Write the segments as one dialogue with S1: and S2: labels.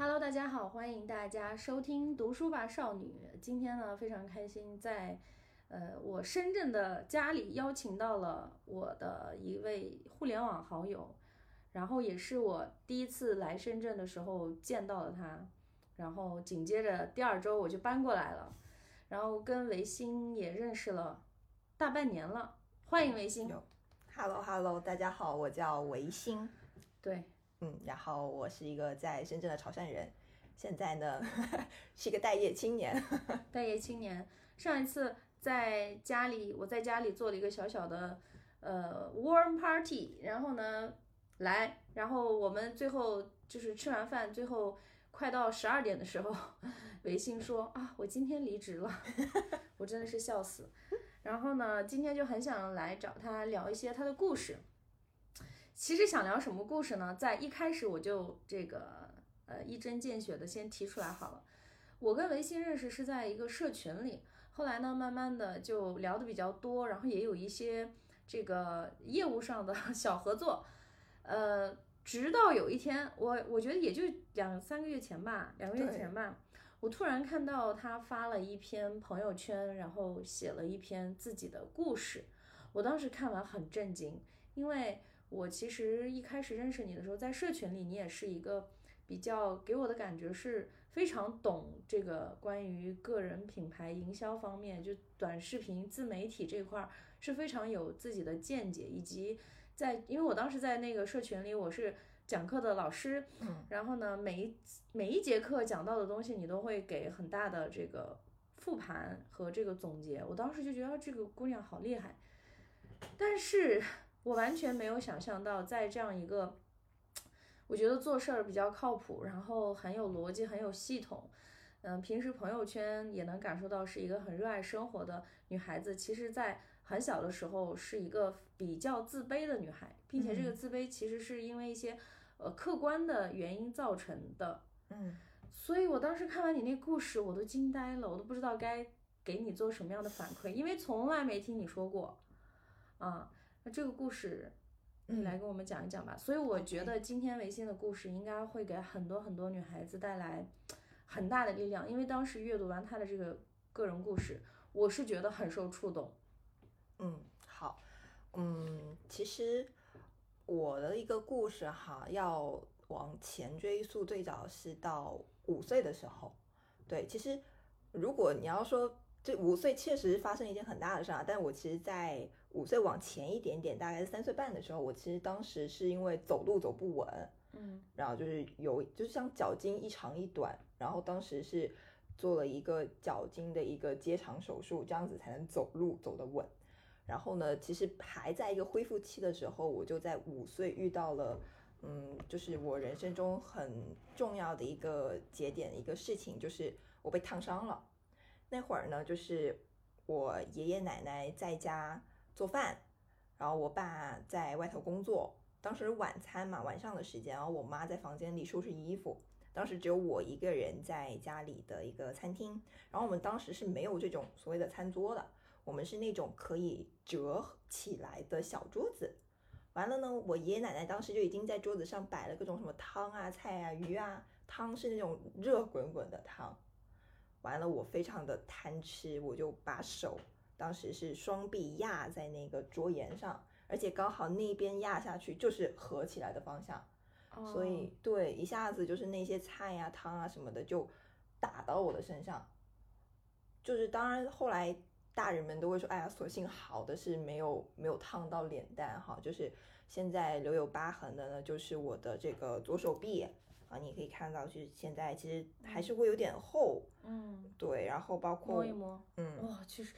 S1: Hello，大家好，欢迎大家收听《读书吧少女》。今天呢，非常开心，在呃我深圳的家里邀请到了我的一位互联网好友，然后也是我第一次来深圳的时候见到了他，然后紧接着第二周我就搬过来了，然后跟维新也认识了大半年了，欢迎维新。
S2: Hello Hello，大家好，我叫维新，
S1: 对，
S2: 嗯，然后我是一个在深圳的潮汕人，现在呢 是一个待业青年。
S1: 待业青年。上一次在家里，我在家里做了一个小小的呃 warm party，然后呢来，然后我们最后就是吃完饭，最后快到十二点的时候，维信说啊，我今天离职了，我真的是笑死。然后呢，今天就很想来找他聊一些他的故事。其实想聊什么故事呢？在一开始我就这个呃一针见血的先提出来好了。我跟维新认识是在一个社群里，后来呢，慢慢的就聊的比较多，然后也有一些这个业务上的 小合作，呃，直到有一天，我我觉得也就两三个月前吧，两个月前吧，我突然看到他发了一篇朋友圈，然后写了一篇自己的故事，我当时看完很震惊，因为我其实一开始认识你的时候，在社群里，你也是一个比较给我的感觉是非常懂这个关于个人品牌营销方面，就短视频自媒体这块儿是非常有自己的见解，以及在因为我当时在那个社群里，我是讲课的老师，
S2: 嗯，
S1: 然后呢，每一每一节课讲到的东西，你都会给很大的这个复盘和这个总结，我当时就觉得这个姑娘好厉害，但是我完全没有想象到，在这样一个，我觉得做事儿比较靠谱，然后很有逻辑、很有系统，嗯，平时朋友圈也能感受到是一个很热爱生活的女孩子。其实，在很小的时候是一个比较自卑的女孩，并且这个自卑其实是因为一些呃客观的原因造成的。
S2: 嗯，
S1: 所以我当时看完你那故事，我都惊呆了，我都不知道该给你做什么样的反馈，因为从来没听你说过。啊，那这个故事，你来跟我们讲一讲吧。所以我觉得今天维新的故事应该会给很多很多女孩子带来很大的力量，因为当时阅读完她的这个个人故事，我是觉得很受触动。
S2: 嗯，好，嗯，其实我的一个故事哈，要往前追溯，最早是到五岁的时候。对，其实如果你要说这五岁确实发生一件很大的事啊，但我其实，在五岁往前一点点，大概是三岁半的时候，我其实当时是因为走路走不稳，
S1: 嗯
S2: 然后就是有就是像脚筋一长一短，然后当时是做了一个脚筋的一个接长手术，这样子才能走路走得稳。然后呢，其实还在一个恢复期的时候，我就在五岁遇到了，嗯，就是我人生中很重要的一个节点，一个事情，就是我被烫伤了。那会儿呢，就是我爷爷奶奶在家做饭，然后我爸在外头工作。当时晚餐嘛，晚上的时间，然后我妈在房间里收拾衣服。当时只有我一个人在家里的一个餐厅，然后我们当时是没有这种所谓的餐桌的，我们是那种可以折起来的小桌子。完了呢，我爷爷奶奶当时就已经在桌子上摆了各种什么汤啊、菜啊、鱼啊，汤是那种热滚滚的汤。完了，我非常的贪吃，我就把手当时是双臂压在那个桌沿上，而且刚好那边压下去就是合起来的方向，所以对一下子就是那些菜呀、汤啊什么的就打到我的身上。就是当然后来大人们都会说，哎呀，所幸好的是没有没有烫到脸蛋哈，就是现在留有疤痕的呢，就是我的这个左手臂。啊，你可以看到，就是现在其实还是会有点厚，
S1: 嗯，
S2: 对，然后包括
S1: 摸一摸，
S2: 嗯，
S1: 哇，其实，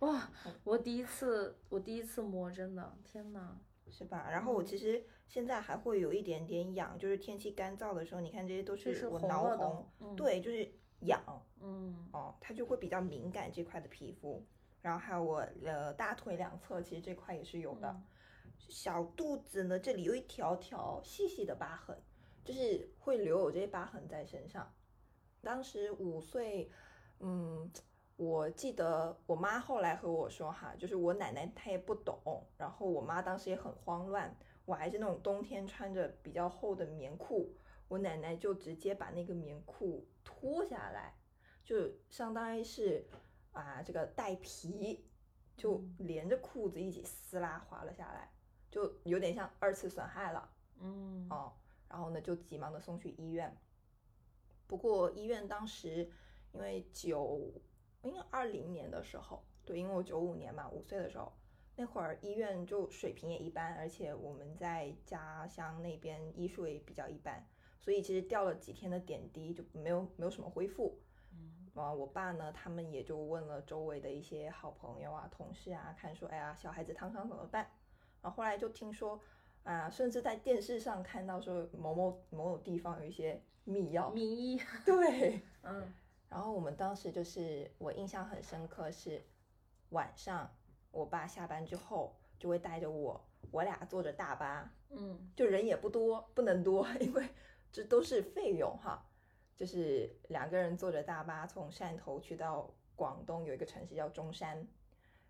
S1: 哇，我第一次，我第一次摸，真的，天呐，
S2: 是吧？然后我其实现在还会有一点点痒，就是天气干燥的时候，你看这些都
S1: 是
S2: 我挠
S1: 红
S2: 红，
S1: 嗯
S2: 对，就是痒
S1: 嗯
S2: 哦，它就会比较敏感这块的皮肤。然后还有我呃大腿两侧，其实这块也是有的。
S1: 嗯
S2: 小肚子呢，这里有一条条细细的疤痕，就是会留有这些疤痕在身上。当时五岁，嗯，我记得我妈后来和我说哈，就是我奶奶她也不懂，然后我妈当时也很慌乱，我还是那种冬天穿着比较厚的棉裤，我奶奶就直接把那个棉裤脱下来，就相当于是啊这个带皮，就
S1: 嗯
S2: 连着裤子一起撕拉滑了下来，就有点像二次损害了。
S1: 嗯
S2: 哦，然后呢就急忙的送去医院。不过医院当时因为九，应该二零年的时候，对，因为我九五年嘛，五岁的时候，那会儿医院就水平也一般，而且我们在家乡那边医术也比较一般，所以其实掉了几天的点滴就没有没有什么恢复。
S1: 嗯
S2: 啊，我爸呢，他们也就问了周围的一些好朋友啊、同事啊，看说，哎呀，小孩子烫伤怎么办？然后后来就听说，啊，甚至在电视上看到说某某某某地方有一些秘药，
S1: 名医，
S2: 对。
S1: 嗯
S2: 然后我们当时就是我印象很深刻是晚上，我爸下班之后就会带着我，我俩坐着大巴，
S1: 嗯
S2: 就人也不多，不能多，因为这都是费用哈。就是两个人坐着大巴从汕头去到广东有一个城市叫中山，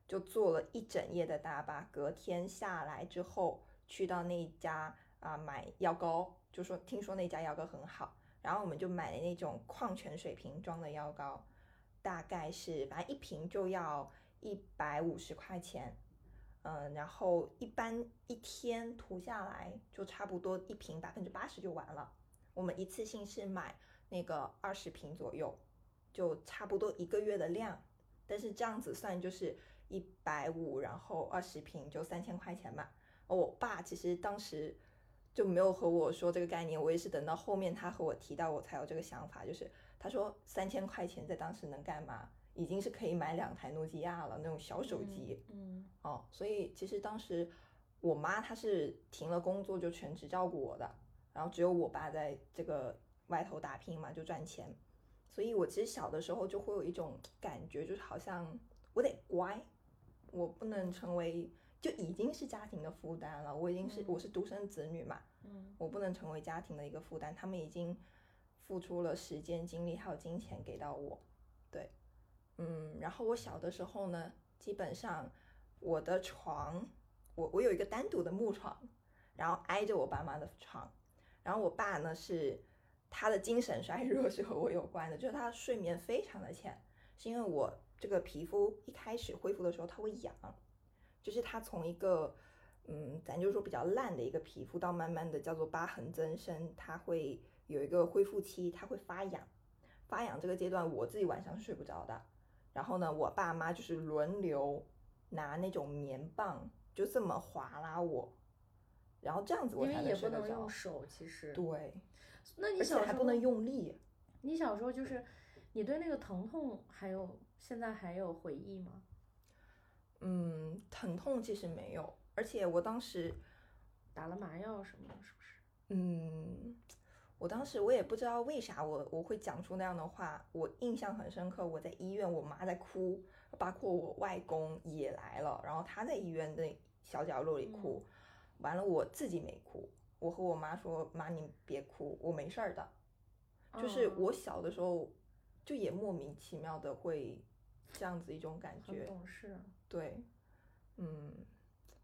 S2: 就坐了一整夜的大巴，隔天下来之后去到那家啊买药膏，就说听说那家药膏很好，然后我们就买了那种矿泉水瓶装的药膏，大概是反正一瓶就要一百五十块钱，嗯，然后一般一天涂下来就差不多一瓶百分之八十就完了。我们一次性是买那个二十瓶左右，就差不多一个月的量。但是这样子算就是一百五，然后二十瓶就三千块钱嘛。我爸其实当时就没有和我说这个概念，我也是等到后面他和我提到，我才有这个想法。就是他说三千块钱在当时能干嘛？已经是可以买两台诺基亚了，那种小手机。
S1: 嗯
S2: 哦，所以其实当时我妈她是停了工作就全职照顾我的，然后只有我爸在这个外头打拼嘛，就赚钱。所以我其实小的时候就会有一种感觉，就是好像我得乖，我不能成为就已经是家庭的负担了，我已经是、我是独生子女嘛，
S1: 嗯。
S2: 我不能成为家庭的一个负担，他们已经付出了时间、精力还有金钱给到我，对，嗯，然后我小的时候呢，基本上我的床，我我有一个单独的木床，然后挨着我爸妈的床，然后我爸呢是他的精神衰弱是和我有关的，就是他睡眠非常的浅，是因为我这个皮肤一开始恢复的时候他会痒，就是他从一个嗯，咱就说比较烂的一个皮肤，到慢慢的叫做疤痕增生，它会有一个恢复期，它会发痒。发痒这个阶段，我自己晚上是睡不着的。然后呢，我爸妈就是轮流拿那种棉棒，就这么划拉我，然后这样子我才
S1: 因为也不
S2: 睡得着
S1: 能用。手，其实。
S2: 对，
S1: 那你
S2: 而
S1: 小时候
S2: 还不能用力。
S1: 你小时候就是，你对那个疼痛还有现在还有回忆吗？
S2: 嗯，疼痛其实没有，而且我当时
S1: 打了麻药什么的，是不是？
S2: 嗯，我当时我也不知道为啥我我会讲出那样的话，我印象很深刻。我在医院，我妈在哭，包括我外公也来了，然后他在医院的小角落里哭，完了我自己没哭，我和我妈说：“妈，你别哭，我没事儿的。”就是
S1: 嗯
S2: 我小的时候，就也莫名其妙的会这样子一种感觉，
S1: 懂事。
S2: 对，嗯，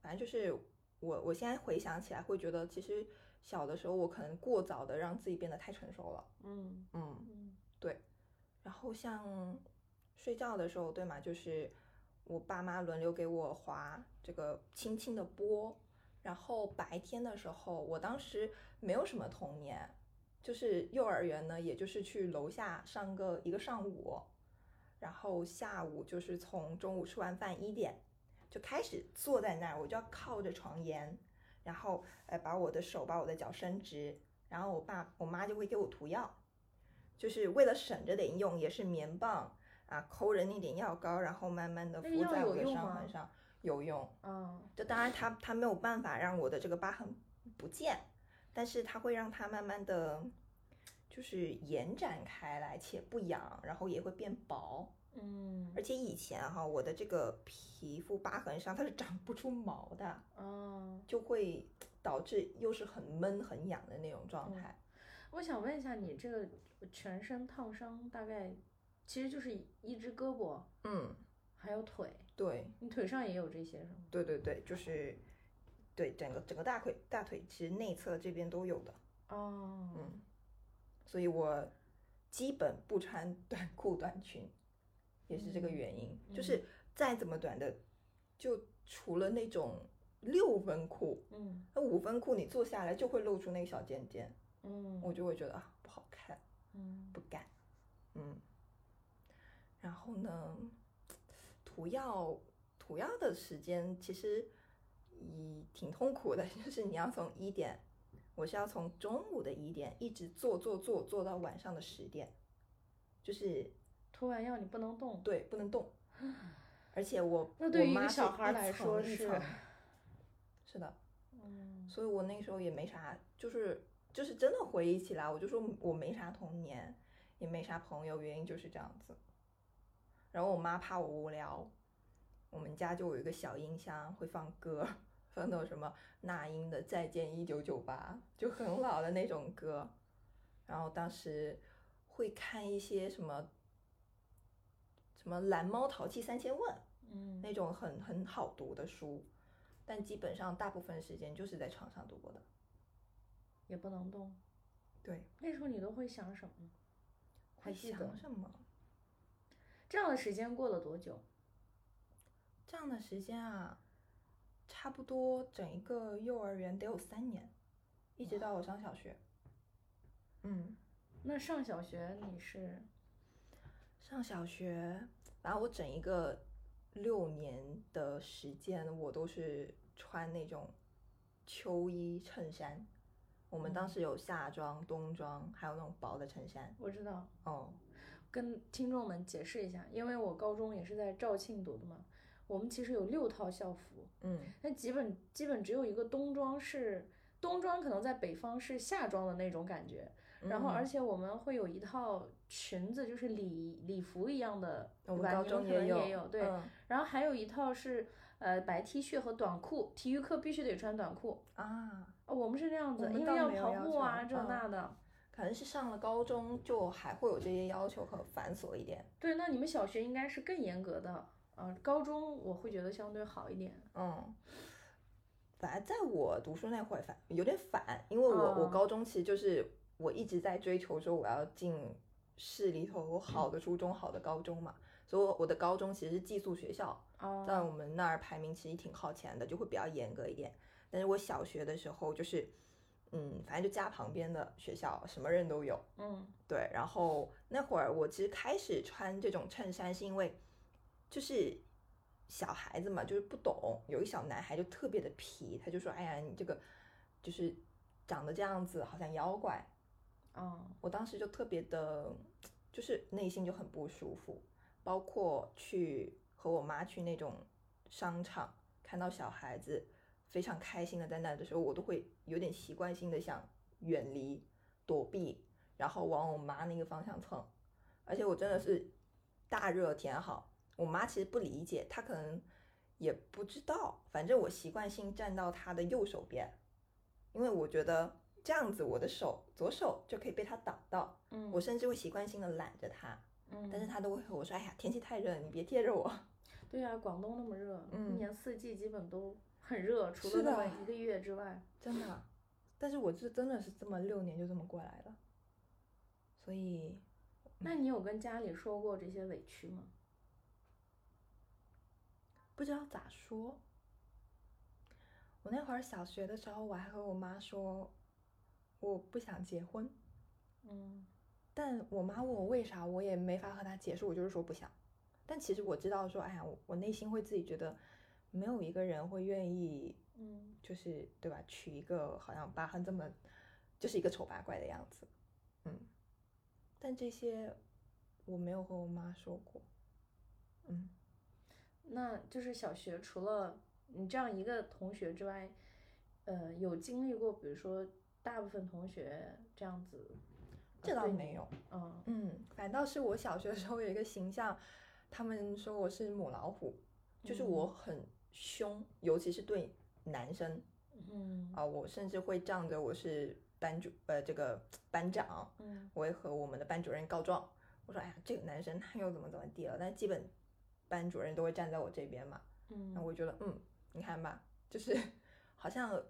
S2: 反正就是我，我现在回想起来会觉得，其实小的时候我可能过早的让自己变得太成熟了，
S1: 嗯
S2: 嗯，
S1: 嗯
S2: 对。然后像睡觉的时候，对吗？就是我爸妈轮流给我划这个轻轻的波，然后白天的时候，我当时没有什么童年，就是幼儿园呢，也就是去楼下上个一个上午，然后下午就是从中午吃完饭一点就开始坐在那儿，我就要靠着床沿，然后呃把我的手把我的脚伸直，然后我爸我妈就会给我涂药，就是为了省着点用，也是棉棒啊抠着那点药膏，然后慢慢的敷在我的伤痕上，有用。
S1: 嗯
S2: 就当然它它没有办法让我的这个疤痕不见，但是它会让它慢慢的就是延展开来，且不痒，然后也会变薄。
S1: 嗯
S2: 而且以前哈，我的这个皮肤疤痕上它是长不出毛的，
S1: 嗯，
S2: 就会导致又是很闷很痒的那种状
S1: 嗯
S2: 态。
S1: 我想问一下，你这个全身烫伤大概其实就是一只胳膊
S2: 嗯，
S1: 还有腿，
S2: 对
S1: 你腿上也有这些是吗？
S2: 对对对，就是对整个整个大腿大腿其实内侧这边都有的。
S1: 哦，
S2: 嗯，所以我基本不穿短裤短裙，也是这个原因。
S1: 嗯
S2: 就是再怎么短的，就除了那种六分裤，
S1: 嗯
S2: 那五分裤你坐下来就会露出那个小尖尖，
S1: 嗯
S2: 我就会觉得啊不好看，
S1: 嗯
S2: 不敢。嗯，然后呢，涂药涂药的时间其实也挺痛苦的，就是你要从一点，我是要从中午的一点一直做做做做到晚上的十点，就是
S1: 涂完药你不能动。
S2: 对不能动，而且我
S1: 那对于一个
S2: 我妈
S1: 小孩来说是
S2: 是 的，
S1: 嗯
S2: 所以我那时候也没啥，就是就是真的回忆起来，我就说我没啥童年，也没啥朋友，原因就是这样子。然后我妈怕我无聊，我们家就有一个小音箱，会放歌，放那种什么那英的《再见一九九八》，就很老的那种歌。然后当时会看一些什么什么《蓝猫淘气三千问》，
S1: 嗯
S2: 那种很很好读的书，但基本上大部分时间就是在床上度过的。
S1: 也不能动。
S2: 对，
S1: 那时候你都会想什么？还
S2: 会
S1: 记得
S2: 想什么？
S1: 这样的时间过了多久？
S2: 这样的时间啊，差不多整一个幼儿园得有三年，一直到我上小学。嗯，
S1: 那上小学你是
S2: 上小学，然后我整一个六年的时间，我都是穿那种秋衣衬衫。我们当
S1: 嗯
S2: 时有夏装、冬装，还有那种薄的衬衫。
S1: 我知道，
S2: 哦，
S1: 跟听众们解释一下，因为我高中也是在肇庆读的嘛，我们其实有六套校服，
S2: 嗯，
S1: 那基本基本只有一个冬装是冬装，可能在北方是夏装的那种感觉，然后
S2: 嗯
S1: 而且我们会有一套裙子，就是礼礼服一样的，
S2: 我们高中有，
S1: 也有，对，
S2: 嗯
S1: 然后还有一套是呃白 T 恤和短裤，体育课必须得穿短裤。
S2: 啊，
S1: 哦我们是这样子，因为要跑步啊，这
S2: 嗯
S1: 那的。
S2: 可能是上了高中就还会有这些要求，很繁琐一点。
S1: 对，那你们小学应该是更严格的，啊，高中我会觉得相对好一点。
S2: 嗯，反正在我读书那会儿反有点反，因为我、我
S1: 哦
S2: 高中其实就是我一直在追求说我要进市里头好的初中、好的高中嘛，所以我我的高中其实是寄宿学校，在
S1: 哦，
S2: 我们那儿排名其实挺靠前的，就会比较严格一点。但是我小学的时候就是，嗯，反正就家旁边的学校，什么人都有。
S1: 嗯
S2: 对，然后那会儿我其实开始穿这种衬衫，是因为就是小孩子嘛，就是不懂，有一个小男孩就特别的皮，他就说：“哎呀，你这个就是长得这样子，好像妖怪。”
S1: 嗯，
S2: 我当时就特别的，就是内心就很不舒服，包括去和我妈去那种商场，看到小孩子非常开心的在那的时候，我都会有点习惯性的想远离、躲避，然后往我妈那个方向蹭。而且我真的是大热天好，我妈其实不理解，她可能也不知道，反正我习惯性站到她的右手边，因为我觉得这样子我的手左手就可以被它挡到。
S1: 嗯，
S2: 我甚至会习惯性的揽着它，
S1: 嗯，
S2: 但是它都会和我说：“哎呀，天气太热了，你别贴着我。
S1: 对呀、广东那么热，一
S2: 嗯
S1: 年四季基本都很热，除了那么一个月之外。”
S2: 真的，但是我这真的是这么六年就这么过来的，所以
S1: 那你有跟家里说过这些委屈吗？
S2: 不知道咋说。我那会儿小学的时候，我还和我妈说我不想结婚，
S1: 嗯
S2: 但我妈问我为啥，我也没法和她解释，我就是说不想。但其实我知道说，哎呀，我我内心会自己觉得，没有一个人会愿意
S1: 嗯
S2: 就是对吧？娶一个好像疤痕这么，就是一个丑八怪的样子，嗯。但这些我没有和我妈说过，嗯。
S1: 那就是小学除了你这样一个同学之外，呃，有经历过，比如说大部分同学这样子，
S2: 这倒没有，
S1: 嗯。
S2: 嗯，反倒是我小学的时候有一个形象，他们说我是母老虎，就是我很凶，尤其是对男生
S1: 嗯。
S2: 啊、我甚至会仗着我是班主呃这个班长，
S1: 嗯。
S2: 我会和我们的班主任告状，我说哎呀这个男生他又怎么怎么地了，但基本班主任都会站在我这边嘛，嗯。那
S1: 嗯
S2: 我觉得嗯，你看吧，就是 好像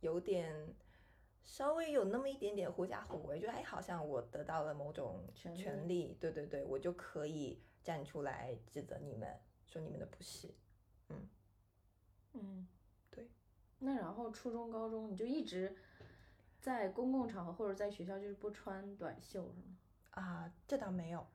S2: 有点稍微有那么一点点狐假虎威，就哎，好像我得到了某种
S1: 权
S2: 权利，对对对，我就可以站出来指责你们，说你们的不是。
S1: 嗯，嗯
S2: 对。
S1: 那然后初中、高中你就一直在公共场合或者在学校就是不穿短袖是吗？
S2: 啊，这倒没有。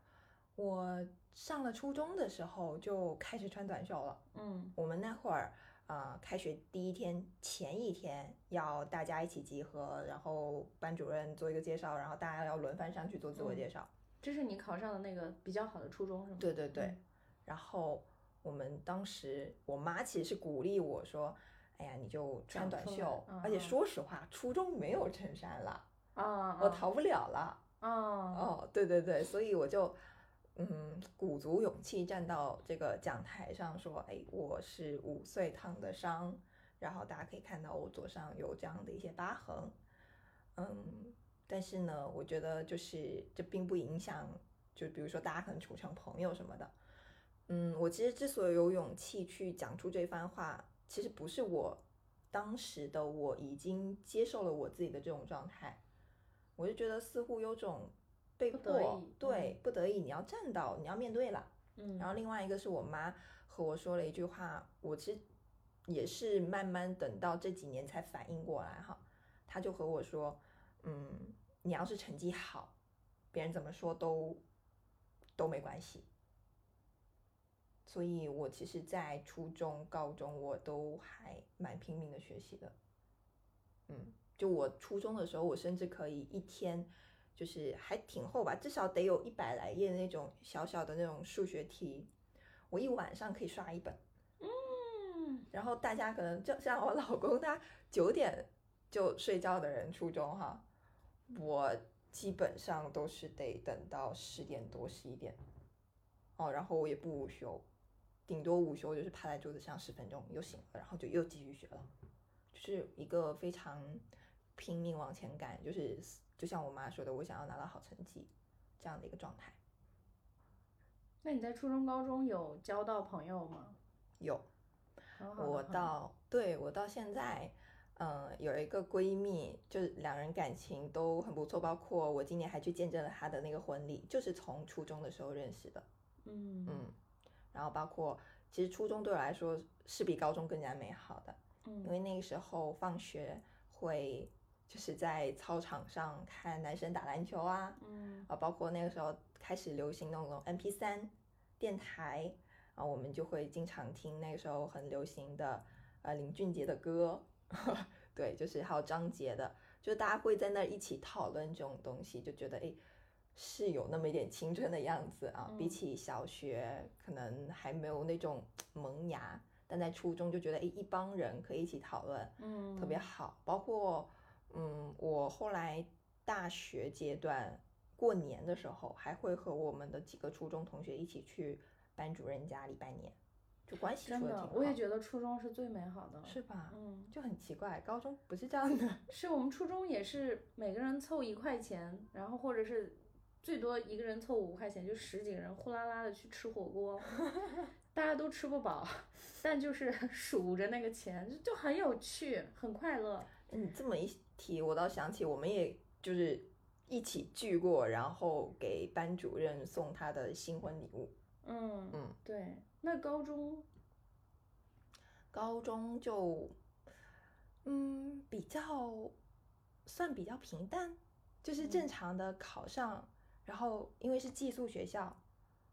S2: 我上了初中的时候就开始穿短袖了。
S1: 嗯
S2: 我们那会儿啊、呃开学第一天前一天要大家一起集合，然后班主任做一个介绍，然后大家要轮番上去做自我介绍。
S1: 这是你考上的那个比较好的初中是吗？
S2: 对对对，
S1: 嗯
S2: 然后我们当时我妈其实是鼓励我说：“哎呀，你就穿短袖。
S1: 嗯
S2: 而且
S1: 嗯
S2: 说实话，初中没有衬衫了，
S1: 啊，
S2: 我逃不了了。
S1: 啊，
S2: 哦，对对对，所以我就嗯鼓足勇气站到这个讲台上说：“哎，我是五岁烫的伤。”然后大家可以看到我左上有这样的一些疤痕。嗯，但是呢，我觉得就是这并不影响，就比如说大家可能处成朋友什么的。嗯，我其实之所以有勇气去讲出这番话，其实不是我当时的我已经接受了我自己的这种状态，我就觉得似乎有种被迫
S1: 已，
S2: 对，不得已你要站到，你要面对了。
S1: 嗯，
S2: 然后另外一个是我妈和我说了一句话，我其实也是慢慢等到这几年才反应过来哈。她就和我说，嗯，你要是成绩好，别人怎么说都都没关系。所以我其实，在初中、高中我都还蛮拼命的学习的。嗯，就我初中的时候，我甚至可以一天就是还挺厚吧，至少得有一百来页那种小小的那种数学题，我一晚上可以刷一本。
S1: 嗯，
S2: 然后大家可能就像我老公，他九点就睡觉的人，初中哈，我基本上都是得等到十点多十一点，哦，然后我也不午休，顶多午休就是趴在桌子上十分钟又醒了，然后就又继续学了，就是一个非常拼命往前赶，就是就像我妈说的，我想要拿到好成绩这样的一个状态。
S1: 那你在初中、高中有交到朋友吗？
S2: 有，我到对我到现在，嗯、有一个闺蜜，就是两人感情都很不错，包括我今年还去见证了她的那个婚礼，就是从初中的时候认识的，
S1: 嗯
S2: 嗯，然后包括其实初中对我来说是比高中更加美好的，因
S1: 嗯
S2: 为那个时候放学会就是在操场上看男生打篮球啊，
S1: 嗯。
S2: 啊，包括那个时候开始流行那种 MP 三电台啊，我们就会经常听那个时候很流行的呃林俊杰的歌，对，就是还有张杰的，就大家会在那儿一起讨论这种东西，就觉得诶是有那么一点青春的样子啊，比
S1: 嗯
S2: 起小学可能还没有那种萌芽，但在初中就觉得诶一帮人可以一起讨论，
S1: 嗯，
S2: 特别好。包括嗯，我后来大学阶段过年的时候，还会和我们的几个初中同学一起去班主任家里拜年，就关系
S1: 真的。我也觉得初中是最美好的。
S2: 是吧？
S1: 嗯，
S2: 就很奇怪，高中不是这样的。
S1: 是我们初中也是每个人凑一块钱，然后或者是最多一个人凑五块钱，就十几个人呼啦啦的去吃火锅，大家都吃不饱，但就是 数着那个钱，就就很有趣，很快乐。
S2: 你这么一提，我倒想起我们也就是一起聚过，然后给班主任送他的新婚礼物。
S1: 嗯
S2: 嗯，
S1: 对。那高中，
S2: 高中就，嗯，比较算比较平淡，就是正
S1: 嗯
S2: 常的考上，然后因为是寄宿学校，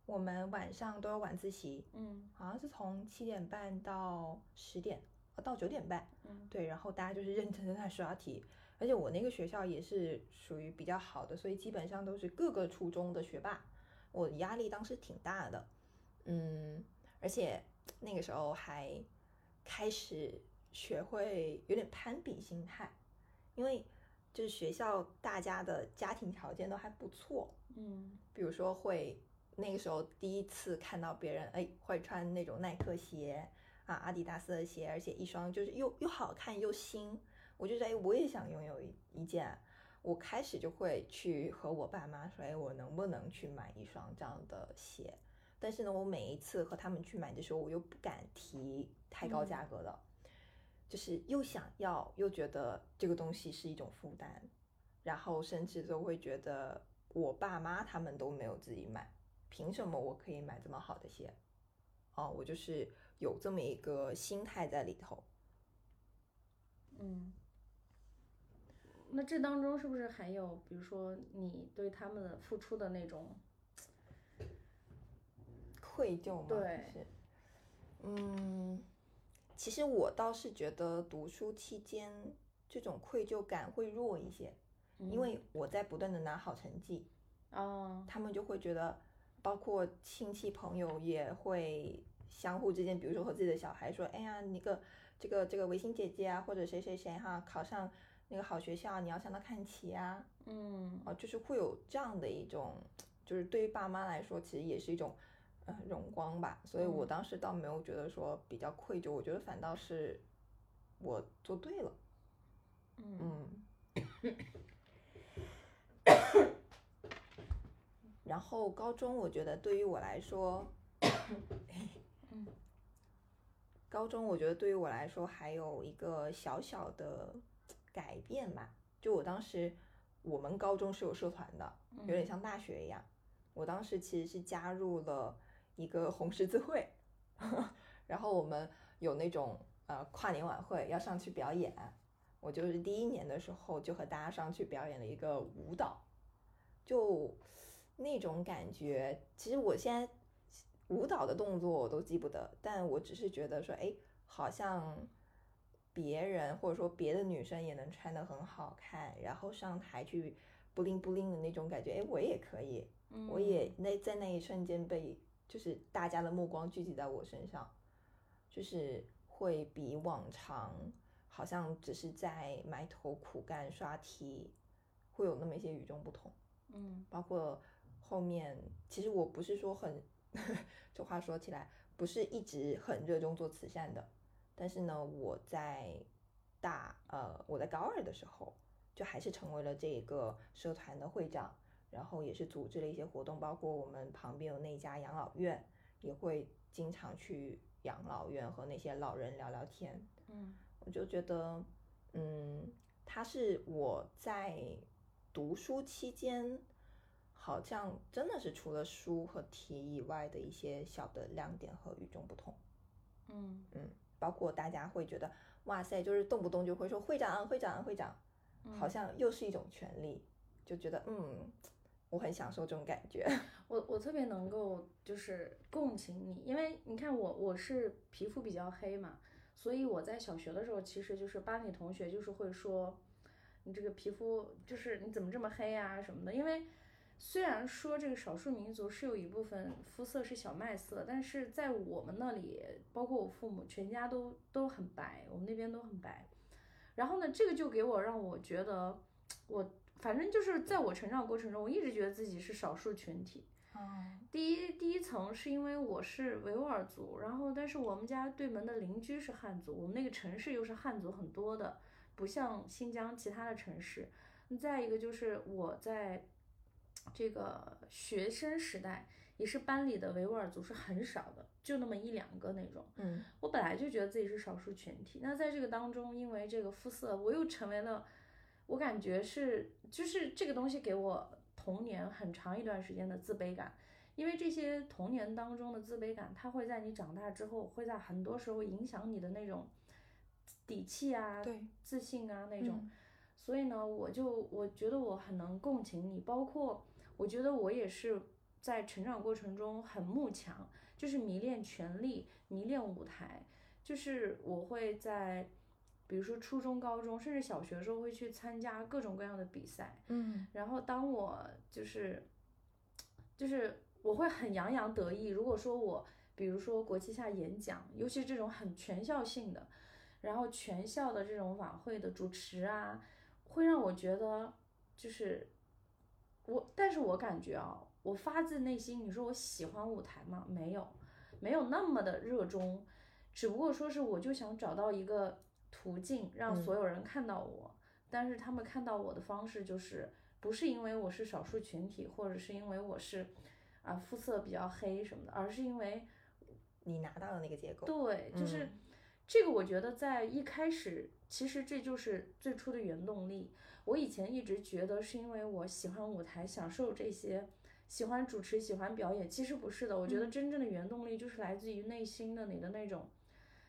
S2: 我们晚上都有晚自习，
S1: 嗯
S2: 好像是从七点半到十点，呃到九点半，
S1: 嗯。
S2: 对，然后大家就是认真的在刷题，而且我那个学校也是属于比较好的，所以基本上都是各个初中的学霸，我压力当时挺大的，嗯，而且那个时候还开始学会有点攀比心态，因为就是学校大家的家庭条件都还不错，
S1: 嗯。
S2: 比如说会那个时候第一次看到别人哎会穿那种耐克鞋啊、阿迪达斯的鞋，而且一双就是又又好看又新，我就觉得哎我也想拥有一一件，我开始就会去和我爸妈说哎我能不能去买一双这样的鞋，但是呢我每一次和他们去买的时候，我又不敢提太高价格的。就是又想要又觉得这个东西是一种负担，然后甚至都会觉得我爸妈他们都没有自己买，凭什么我可以买这么好的鞋？哦，我就是有这么一个心态在里头。
S1: 嗯，那这当中是不是还有，比如说你对他们的付出的那种
S2: 愧疚吗？
S1: 对
S2: 是，嗯，其实我倒是觉得读书期间这种愧疚感会弱一些，因为我在不断的拿好成绩，
S1: 哦，
S2: 他们就会觉得，包括亲戚朋友也会相互之间，比如说和自己的小孩说，哎呀，你个这个这个维新姐姐啊，或者谁谁谁哈，考上那个好学校，你要向他看齐啊，
S1: 嗯。
S2: 哦，就是会有这样的一种，就是对于爸妈来说，其实也是一种，呃，荣光吧。所以我
S1: 嗯。
S2: 当时倒没有觉得说比较愧疚，我觉得反倒是我做对了，
S1: 嗯。
S2: 嗯。然后高中，我觉得对于我来说，
S1: 嗯。
S2: 高中我觉得对于我来说还有一个小小的改变吧，就我当时我们高中是有社团的，有点像大学一样。我当时其实是加入了一个红十字会，然后我们有那种呃跨年晚会要上去表演，我就是第一年的时候就和大家上去表演了一个舞蹈，就那种感觉，其实我现在舞蹈的动作我都记不得，但我只是觉得说，哎，好像别人或者说别的女生也能穿的很好看，然后上台去布灵布灵的那种感觉，哎，我也可以，
S1: 嗯。
S2: 我也那在那一瞬间被就是大家的目光聚集在我身上，就是会比往常好像只是在埋头苦干刷题，会有那么一些与众不同。
S1: 嗯。
S2: 包括后面，其实我不是说很，这话说起来不是一直很热衷做慈善的，但是呢，我在大呃我在高二的时候，就还是成为了这个社团的会长，然后也是组织了一些活动，包括我们旁边有那家养老院，也会经常去养老院和那些老人聊聊天，
S1: 嗯。
S2: 我就觉得，嗯，他是我在读书期间，好像真的是除了书和题以外的一些小的亮点和与众不同。
S1: 嗯
S2: 嗯，包括大家会觉得，哇塞，就是动不动就会说会长、会长、会长，好
S1: 嗯
S2: 像又是一种权利，就觉得嗯，我很享受这种感觉。
S1: 我我特别能够就是共情你，因为你看我我是皮肤比较黑嘛，所以我在小学的时候其实就是班里同学就是会说，你这个皮肤就是你怎么这么黑啊什么的，因为虽然说这个少数民族是有一部分肤色是小麦色，但是在我们那里，包括我父母全家都都很白，我们那边都很白。然后呢，这个就给我让我觉得，我反正就是在我成长过程中，我一直觉得自己是少数群体。
S2: 嗯，
S1: 第一第一层是因为我是维吾尔族，然后但是我们家对门的邻居是汉族，我们那个城市又是汉族很多的，不像新疆其他的城市。再一个就是我在这个学生时代，也是班里的维吾尔族是很少的，就那么一两个那种。
S2: 嗯
S1: 我本来就觉得自己是少数群体，那在这个当中，因为这个肤色，我又成为了，我感觉是就是这个东西给我童年很长一段时间的自卑感，因为这些童年当中的自卑感，它会在你长大之后，会在很多时候影响你的那种底气啊、
S2: 对
S1: 自信啊那种。
S2: 嗯
S1: 所以呢，我就我觉得我很能共情你，包括我觉得我也是在成长过程中很慕强，就是迷恋权力，迷恋舞台，就是我会在，比如说初中、高中，甚至小学的时候会去参加各种各样的比赛，
S2: 嗯
S1: 然后当我就是，就是我会很洋洋得意。如果说我，比如说国旗下演讲，尤其是这种很全校性的，然后全校的这种晚会的主持啊，会让我觉得就是我，但是我感觉啊，我发自内心，你说我喜欢舞台吗？没有，没有那么的热衷，只不过说是我就想找到一个途径，让
S2: 嗯
S1: 所有人看到我。但是他们看到我的方式就是不是因为我是少数群体，或者是因为我是啊肤色比较黑什么的，而是因为
S2: 你拿到了那个结构。
S1: 对，就是
S2: 嗯
S1: 这个我觉得在一开始，其实这就是最初的原动力。我以前一直觉得是因为我喜欢舞台，享受这些，喜欢主持，喜欢表演。其实不是的，我觉得真正的原动力就是来自于内心的你的那种，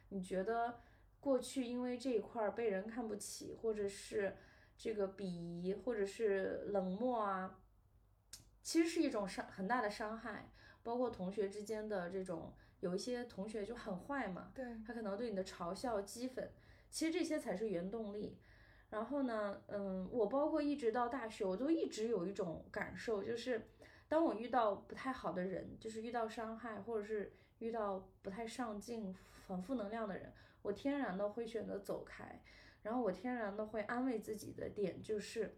S1: 你觉得过去因为这一块被人看不起，或者是这个鄙夷，或者是冷漠啊，其实是一种伤很大的伤害。包括同学之间的这种，有一些同学就很坏嘛，
S2: 对
S1: 他可能对你的嘲笑、讥讽，其实这些才是原动力。然后呢，嗯，我包括一直到大学，我都一直有一种感受，就是当我遇到不太好的人，就是遇到伤害，或者是遇到不太上进、很负能量的人，我天然的会选择走开。然后我天然的会安慰自己的点就是，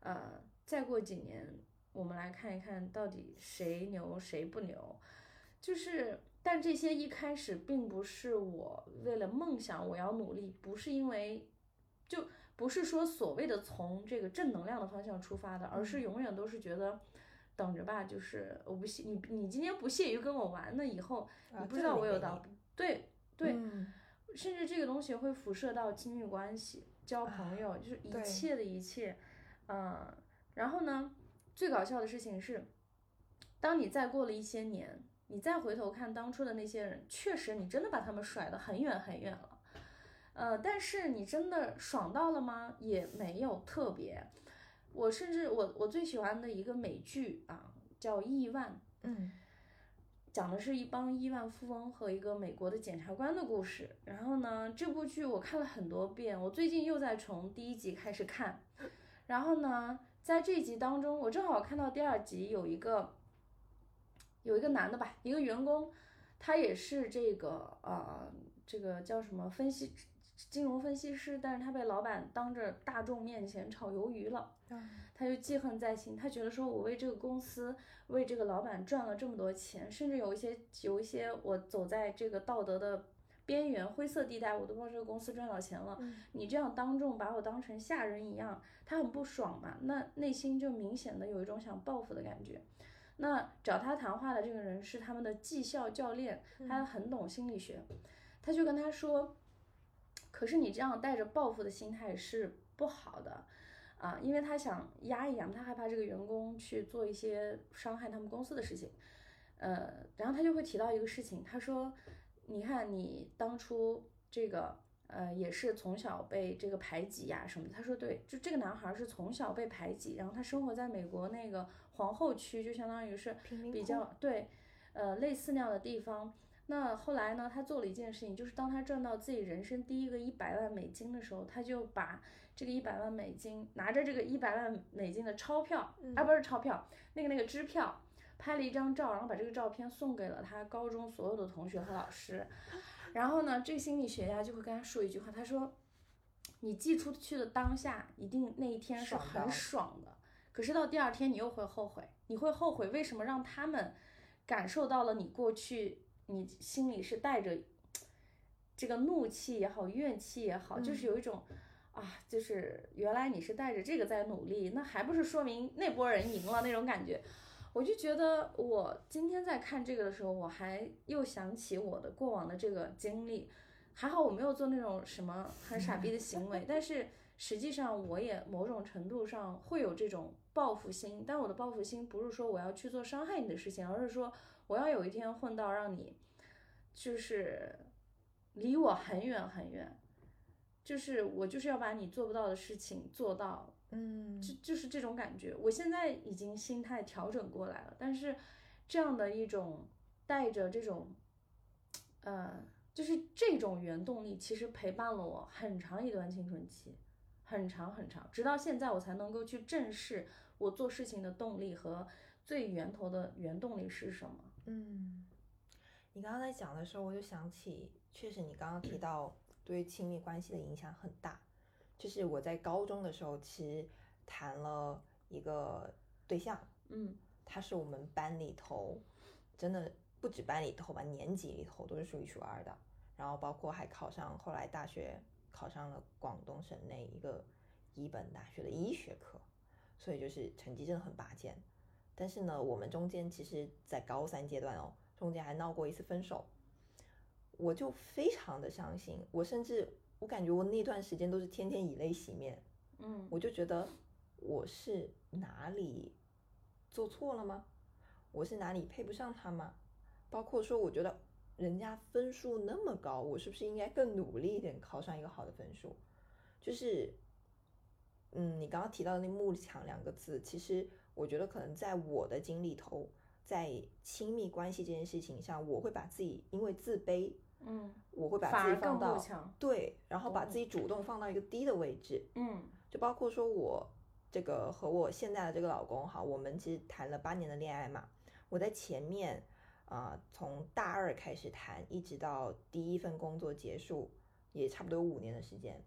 S1: 呃，再过几年，我们来看一看到底谁牛谁不牛。就是，但这些一开始并不是我为了梦想我要努力，不是因为就。不是说所谓的从这个正能量的方向出发的，而是永远都是觉得等着吧，就是我不屑你，你今天不屑于跟我玩，那以后你不知道我有到对对，甚至这个东西会辐射到亲密关系、交朋友，就是一切的一切，嗯，然后呢，最搞笑的事情是，当你再过了一些年，你再回头看当初的那些人，确实你真的把他们甩得很远很远了。呃，但是你真的爽到了吗？也没有特别。我甚至我我最喜欢的一个美剧啊，叫《亿万》，
S2: 嗯，
S1: 讲的是一帮亿万富翁和一个美国的检察官的故事。然后呢，这部剧我看了很多遍，我最近又在从第一集开始看。然后呢，在这集当中，我正好看到第二集有一个有一个男的吧，一个员工，他也是这个呃，这个叫什么分析。金融分析师，但是他被老板当着大众面前炒鱿鱼了，他就记恨在心。他觉得说，我为这个公司，为这个老板赚了这么多钱，甚至有一些有一些我走在这个道德的边缘灰色地带，我都帮这个公司赚到钱了。你这样当众把我当成下人一样，他很不爽嘛，那内心就明显的有一种想报复的感觉。那找他谈话的这个人是他们的绩效教练，他很懂心理学，他就跟他说。可是你这样带着报复的心态是不好的，啊，因为他想压一压，他害怕这个员工去做一些伤害他们公司的事情，呃，然后他就会提到一个事情，他说，你看你当初这个，呃，也是从小被这个排挤呀什么的，他说对，就这个男孩是从小被排挤，然后他生活在美国那个皇后区，就相当于是比较对，呃，类似那样的地方。那后来呢？他做了一件事情，就是当他赚到自己人生第一个一百万美金的时候，他就把这个一百万美金拿着这个一百万美金的钞票，啊，不是钞票，那个那个支票，拍了一张照，然后把这个照片送给了他高中所有的同学和老师。然后呢，这个心理学家就会跟他说一句话，他说：“你寄出去的当下，一定那一天是很爽的，可是到第二天你又会后悔，你会后悔为什么让他们感受到了你过去。”你心里是带着这个怒气也好，怨气也好，就是有一种啊，就是原来你是带着这个在努力，那还不是说明那波人赢了那种感觉？我就觉得我今天在看这个的时候，我还又想起我的过往的这个经历，还好我没有做那种什么很傻逼的行为，但是实际上我也某种程度上会有这种报复心，但我的报复心不是说我要去做伤害你的事情，而是说。我要有一天混到让你，就是离我很远很远，就是我就是要把你做不到的事情做到，
S2: 嗯，
S1: 就就是这种感觉。我现在已经心态调整过来了，但是这样的一种带着这种，呃，就是这种原动力，其实陪伴了我很长一段青春期，很长很长，直到现在我才能够去正视我做事情的动力和最源头的原动力是什么。
S2: 嗯，你刚刚在讲的时候，我就想起，确实你刚刚提到对亲密关系的影响很大。就是我在高中的时候，其实谈了一个对象，
S1: 嗯，
S2: 他是我们班里头，真的不止班里头吧，年级里头都是数一数二的。然后包括还考上，后来大学考上了广东省内一个一本大学的医学科，所以就是成绩真的很拔尖。但是呢，我们中间其实，在高三阶段哦，中间还闹过一次分手。我就非常的伤心，我甚至我感觉我那段时间都是天天以泪洗面，
S1: 嗯
S2: 我就觉得我是哪里做错了吗？我是哪里配不上他吗？包括说，我觉得人家分数那么高，我是不是应该更努力一点，考上一个好的分数？就是，嗯，你刚刚提到的那“慕强”两个字，其实我觉得可能在我的经历头，在亲密关系这件事情上，我会把自己因为自卑，
S1: 嗯
S2: 我会把自己放到对，然后把自己主动放到一个低的位置，
S1: 嗯
S2: 就包括说我这个和我现在的这个老公哈，我们其实谈了八年的恋爱嘛。我在前面啊、从大二开始谈，一直到第一份工作结束，也差不多有五年的时间。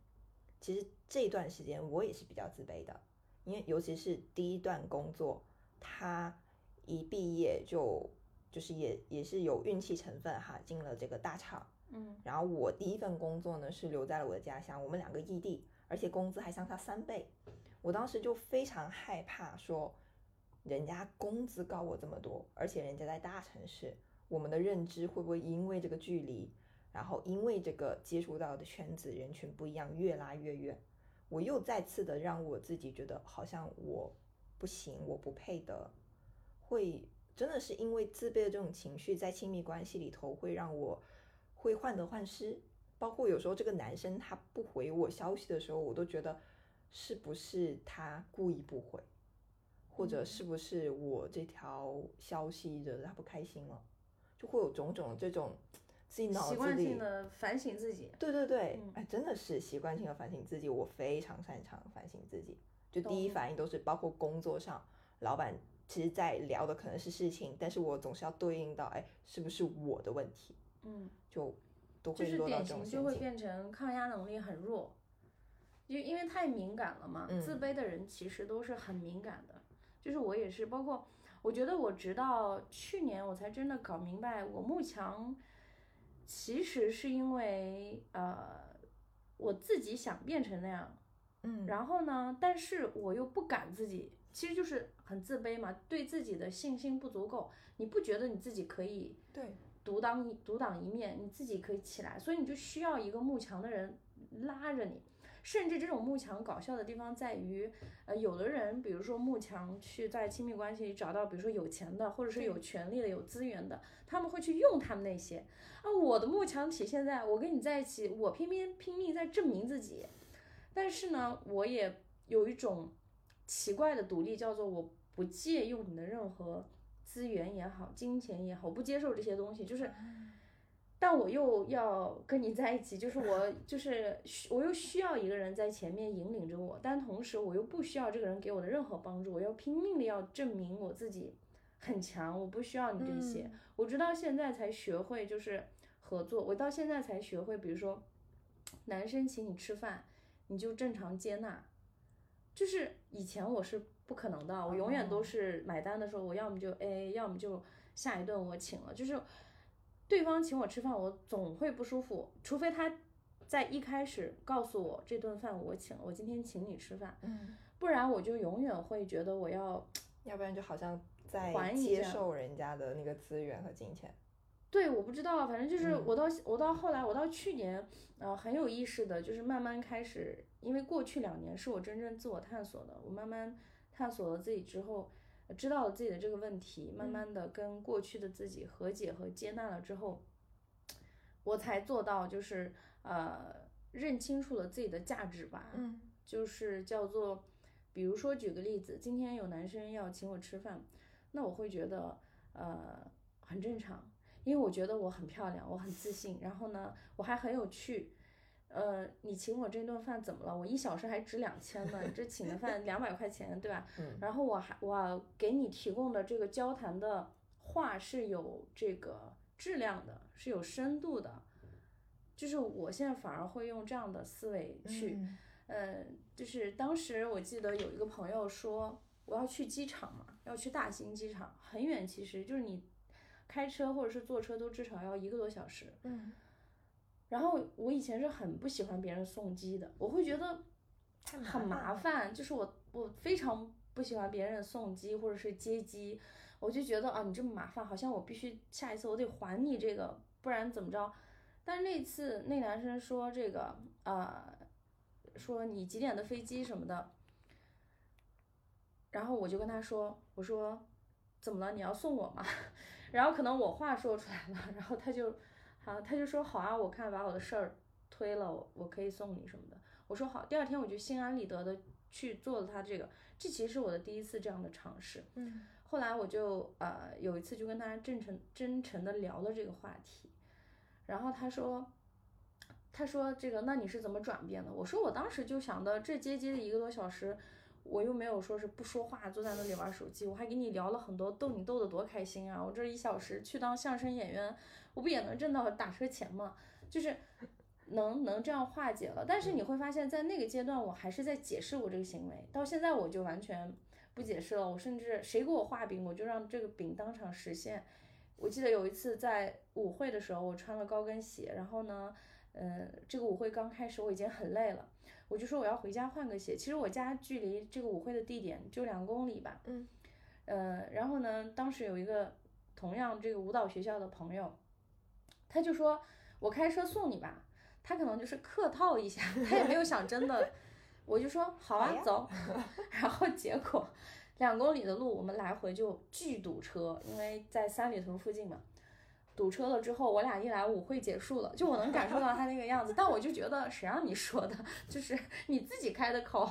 S2: 其实这段时间我也是比较自卑的，因为尤其是第一段工作，他一毕业就就是也也是有运气成分哈，进了这个大厂。
S1: 嗯
S2: 然后我第一份工作呢是留在了我的家乡，我们两个异地，而且工资还相差三倍。我当时就非常害怕，说人家工资高我这么多，而且人家在大城市，我们的认知会不会因为这个距离，然后因为这个接触到的圈子人群不一样，越拉越远？我又再次的让我自己觉得好像我不行，我不配的，会真的是因为自卑的这种情绪，在亲密关系里头会让我会患得患失。包括有时候这个男生他不回我消息的时候，我都觉得是不是他故意不回，或者是不是我这条消息惹得他不开心了，就会有种种这种自己脑子
S1: 习惯
S2: 里
S1: 性的反省自己。
S2: 对对对，
S1: 嗯
S2: 哎，真的是习惯性的反省自己，我非常擅长反省自己。就第一反应都是包括工作上，老板其实在聊的可能是事情，但是我总是要对应到，哎，是不是我的问题？
S1: 嗯，
S2: 就都
S1: 就是
S2: 会落到
S1: 典型就。会变成抗压能力很弱，因因为太敏感了嘛。
S2: 嗯
S1: 自卑的人其实都是很敏感的，就是我也是，包括我觉得我直到去年我才真的搞明白，我慕强其实是因为呃我自己想变成那样，
S2: 嗯，
S1: 然后呢，但是我又不敢自己，其实就是很自卑嘛，对自己的信心不足够，你不觉得你自己可以
S2: 对，
S1: 独当一独当一面，你自己可以起来，所以你就需要一个慕强的人拉着你。甚至这种慕强搞笑的地方在于，呃，有的人比如说慕强去在亲密关系里找到，比如说有钱的，或者是有权利的、有资源的，他们会去用他们那些。啊，我的慕强体现在我跟你在一起，我偏偏拼命在证明自己，但是呢，我也有一种奇怪的独立，叫做我不借用你的任何资源也好，金钱也好，我不接受这些东西，就是。但我又要跟你在一起，就是我就是需我又需要一个人在前面引领着我，但同时我又不需要这个人给我的任何帮助，我要拼命的要证明我自己很强，我不需要你这些。
S2: 嗯
S1: 我直到现在才学会就是合作，我到现在才学会，比如说男生请你吃饭，你就正常接纳，就是以前我是不可能的，我永远都
S2: 哦
S1: 是买单的时候，我要么就 AA，要么就下一顿我请了，就是对方请我吃饭，我总会不舒服，除非他在一开始告诉我这顿饭我请了，我今天请你吃饭，
S2: 嗯，
S1: 不然我就永远会觉得我要
S2: 要不然就好像在
S1: 还
S2: 接受人家的那个资源和金钱。
S1: 对，我不知道，反正就是
S2: 嗯
S1: 我到、我到后来，我到去年，呃，很有意识的，就是慢慢开始，因为过去两年是我真正自我探索的，我慢慢探索了自己之后，呃知道了自己的这个问题，慢
S2: 嗯
S1: 慢的跟过去的自己和解和接纳了之后，我才做到就是呃认清楚了自己的价值吧，
S2: 嗯
S1: 就是叫做，比如说举个例子，今天有男生要请我吃饭，那我会觉得呃很正常，因为我觉得我很漂亮，我很自信，然后呢我还很有趣。呃，你请我这顿饭怎么了？我一小时还值两千呢，你这请的饭两百块钱，对吧？
S2: 嗯
S1: 然后我还我给你提供的这个交谈的话是有这个质量的，是有深度的，就是我现在反而会用这样的思维去，
S2: 嗯
S1: 嗯，就是当时我记得有一个朋友说我要去机场嘛，要去大兴机场，很远，其实就是你开车或者是坐车都至少要一个多小时。
S2: 嗯，
S1: 然后我以前是很不喜欢别人送机的，我会觉得很麻。烦，就是我我非常不喜欢别人送机或者是接机，我就觉得啊你这么麻烦，好像我必须下一次我得还你这个，不然怎么着，但是那次那男生说这个呃，说你几点的飞机什么的，然后我就跟他说，我说怎么了？你要送我吗？然后可能我话说出来了，然后他就好，他就说好啊，我看把我的事儿推了，我我可以送你什么的。我说好，第二天我就心安理得的去做了他这个，这其实是我的第一次这样的尝试。
S2: 嗯
S1: 后来我就呃有一次就跟他真诚真诚的聊了这个话题，然后他说，他说这个那你是怎么转变的？我说我当时就想到这接机的一个多小时，我又没有说是不说话坐在那里玩手机，我还给你聊了很多，逗你逗得多开心啊！我这一小时去当相声演员，我不也能挣到打车钱吗？就是能能这样化解了。但是你会发现在那个阶段，我还是在解释我这个行为，到现在我就完全。不解释了，我甚至谁给我画饼，我就让这个饼当场实现。我记得有一次在舞会的时候，我穿了高跟鞋，然后呢，嗯，这个舞会刚开始我已经很累了，我就说我要回家换个鞋。其实我家距离这个舞会的地点就两公里吧，
S2: 嗯，
S1: 呃，然后呢，当时有一个同样这个舞蹈学校的朋友，他就说我开车送你吧，他可能就是客套一下，他也没有想真的。我就说好啊，走。然后结果两公里的路，我们来回就巨堵车，因为在三里屯附近嘛。堵车了之后，我俩一来舞会结束了，就我能感受到他那个样子。但我就觉得谁让你说的，就是你自己开的口。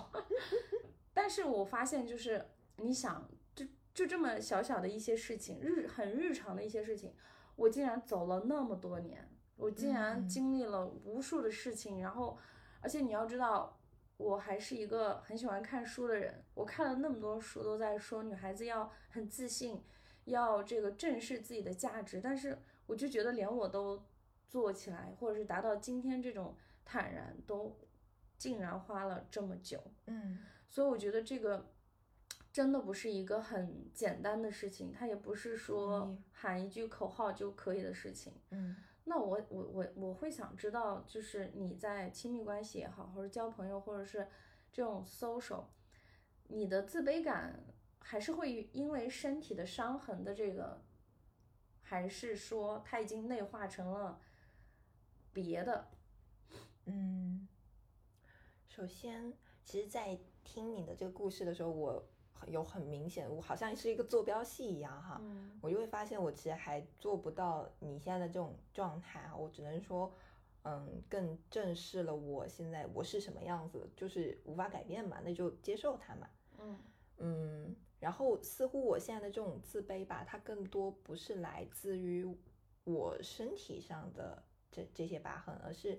S1: 但是我发现，就是你想，就就这么小小的一些事情，日很日常的一些事情，我竟然走了那么多年，我竟然经历了无数的事情，然后，而且你要知道。我还是一个很喜欢看书的人，我看了那么多书，都在说女孩子要很自信，要这个正视自己的价值。但是我就觉得连我都做起来，或者是达到今天这种坦然，都竟然花了这么久。
S2: 嗯，
S1: 所以我觉得这个真的不是一个很简单的事情，它也不是说喊一句口号就可以的事情。
S2: 嗯。
S1: 那我我我我会想知道，就是你在亲密关系也好，或者交朋友，或者是这种 social，你的自卑感还是会因为身体的伤痕的这个，还是说它已经内化成了别的？
S2: 嗯，首先，其实，在听你的这个故事的时候，我。有很明显，我好像是一个坐标系一样哈，我就会发现我其实还做不到你现在的这种状态我只能说，嗯，更正视了我现在我是什么样子，就是无法改变嘛，那就接受它嘛，
S1: 嗯
S2: 嗯，然后似乎我现在的这种自卑吧，它更多不是来自于我身体上的这这些疤痕，而是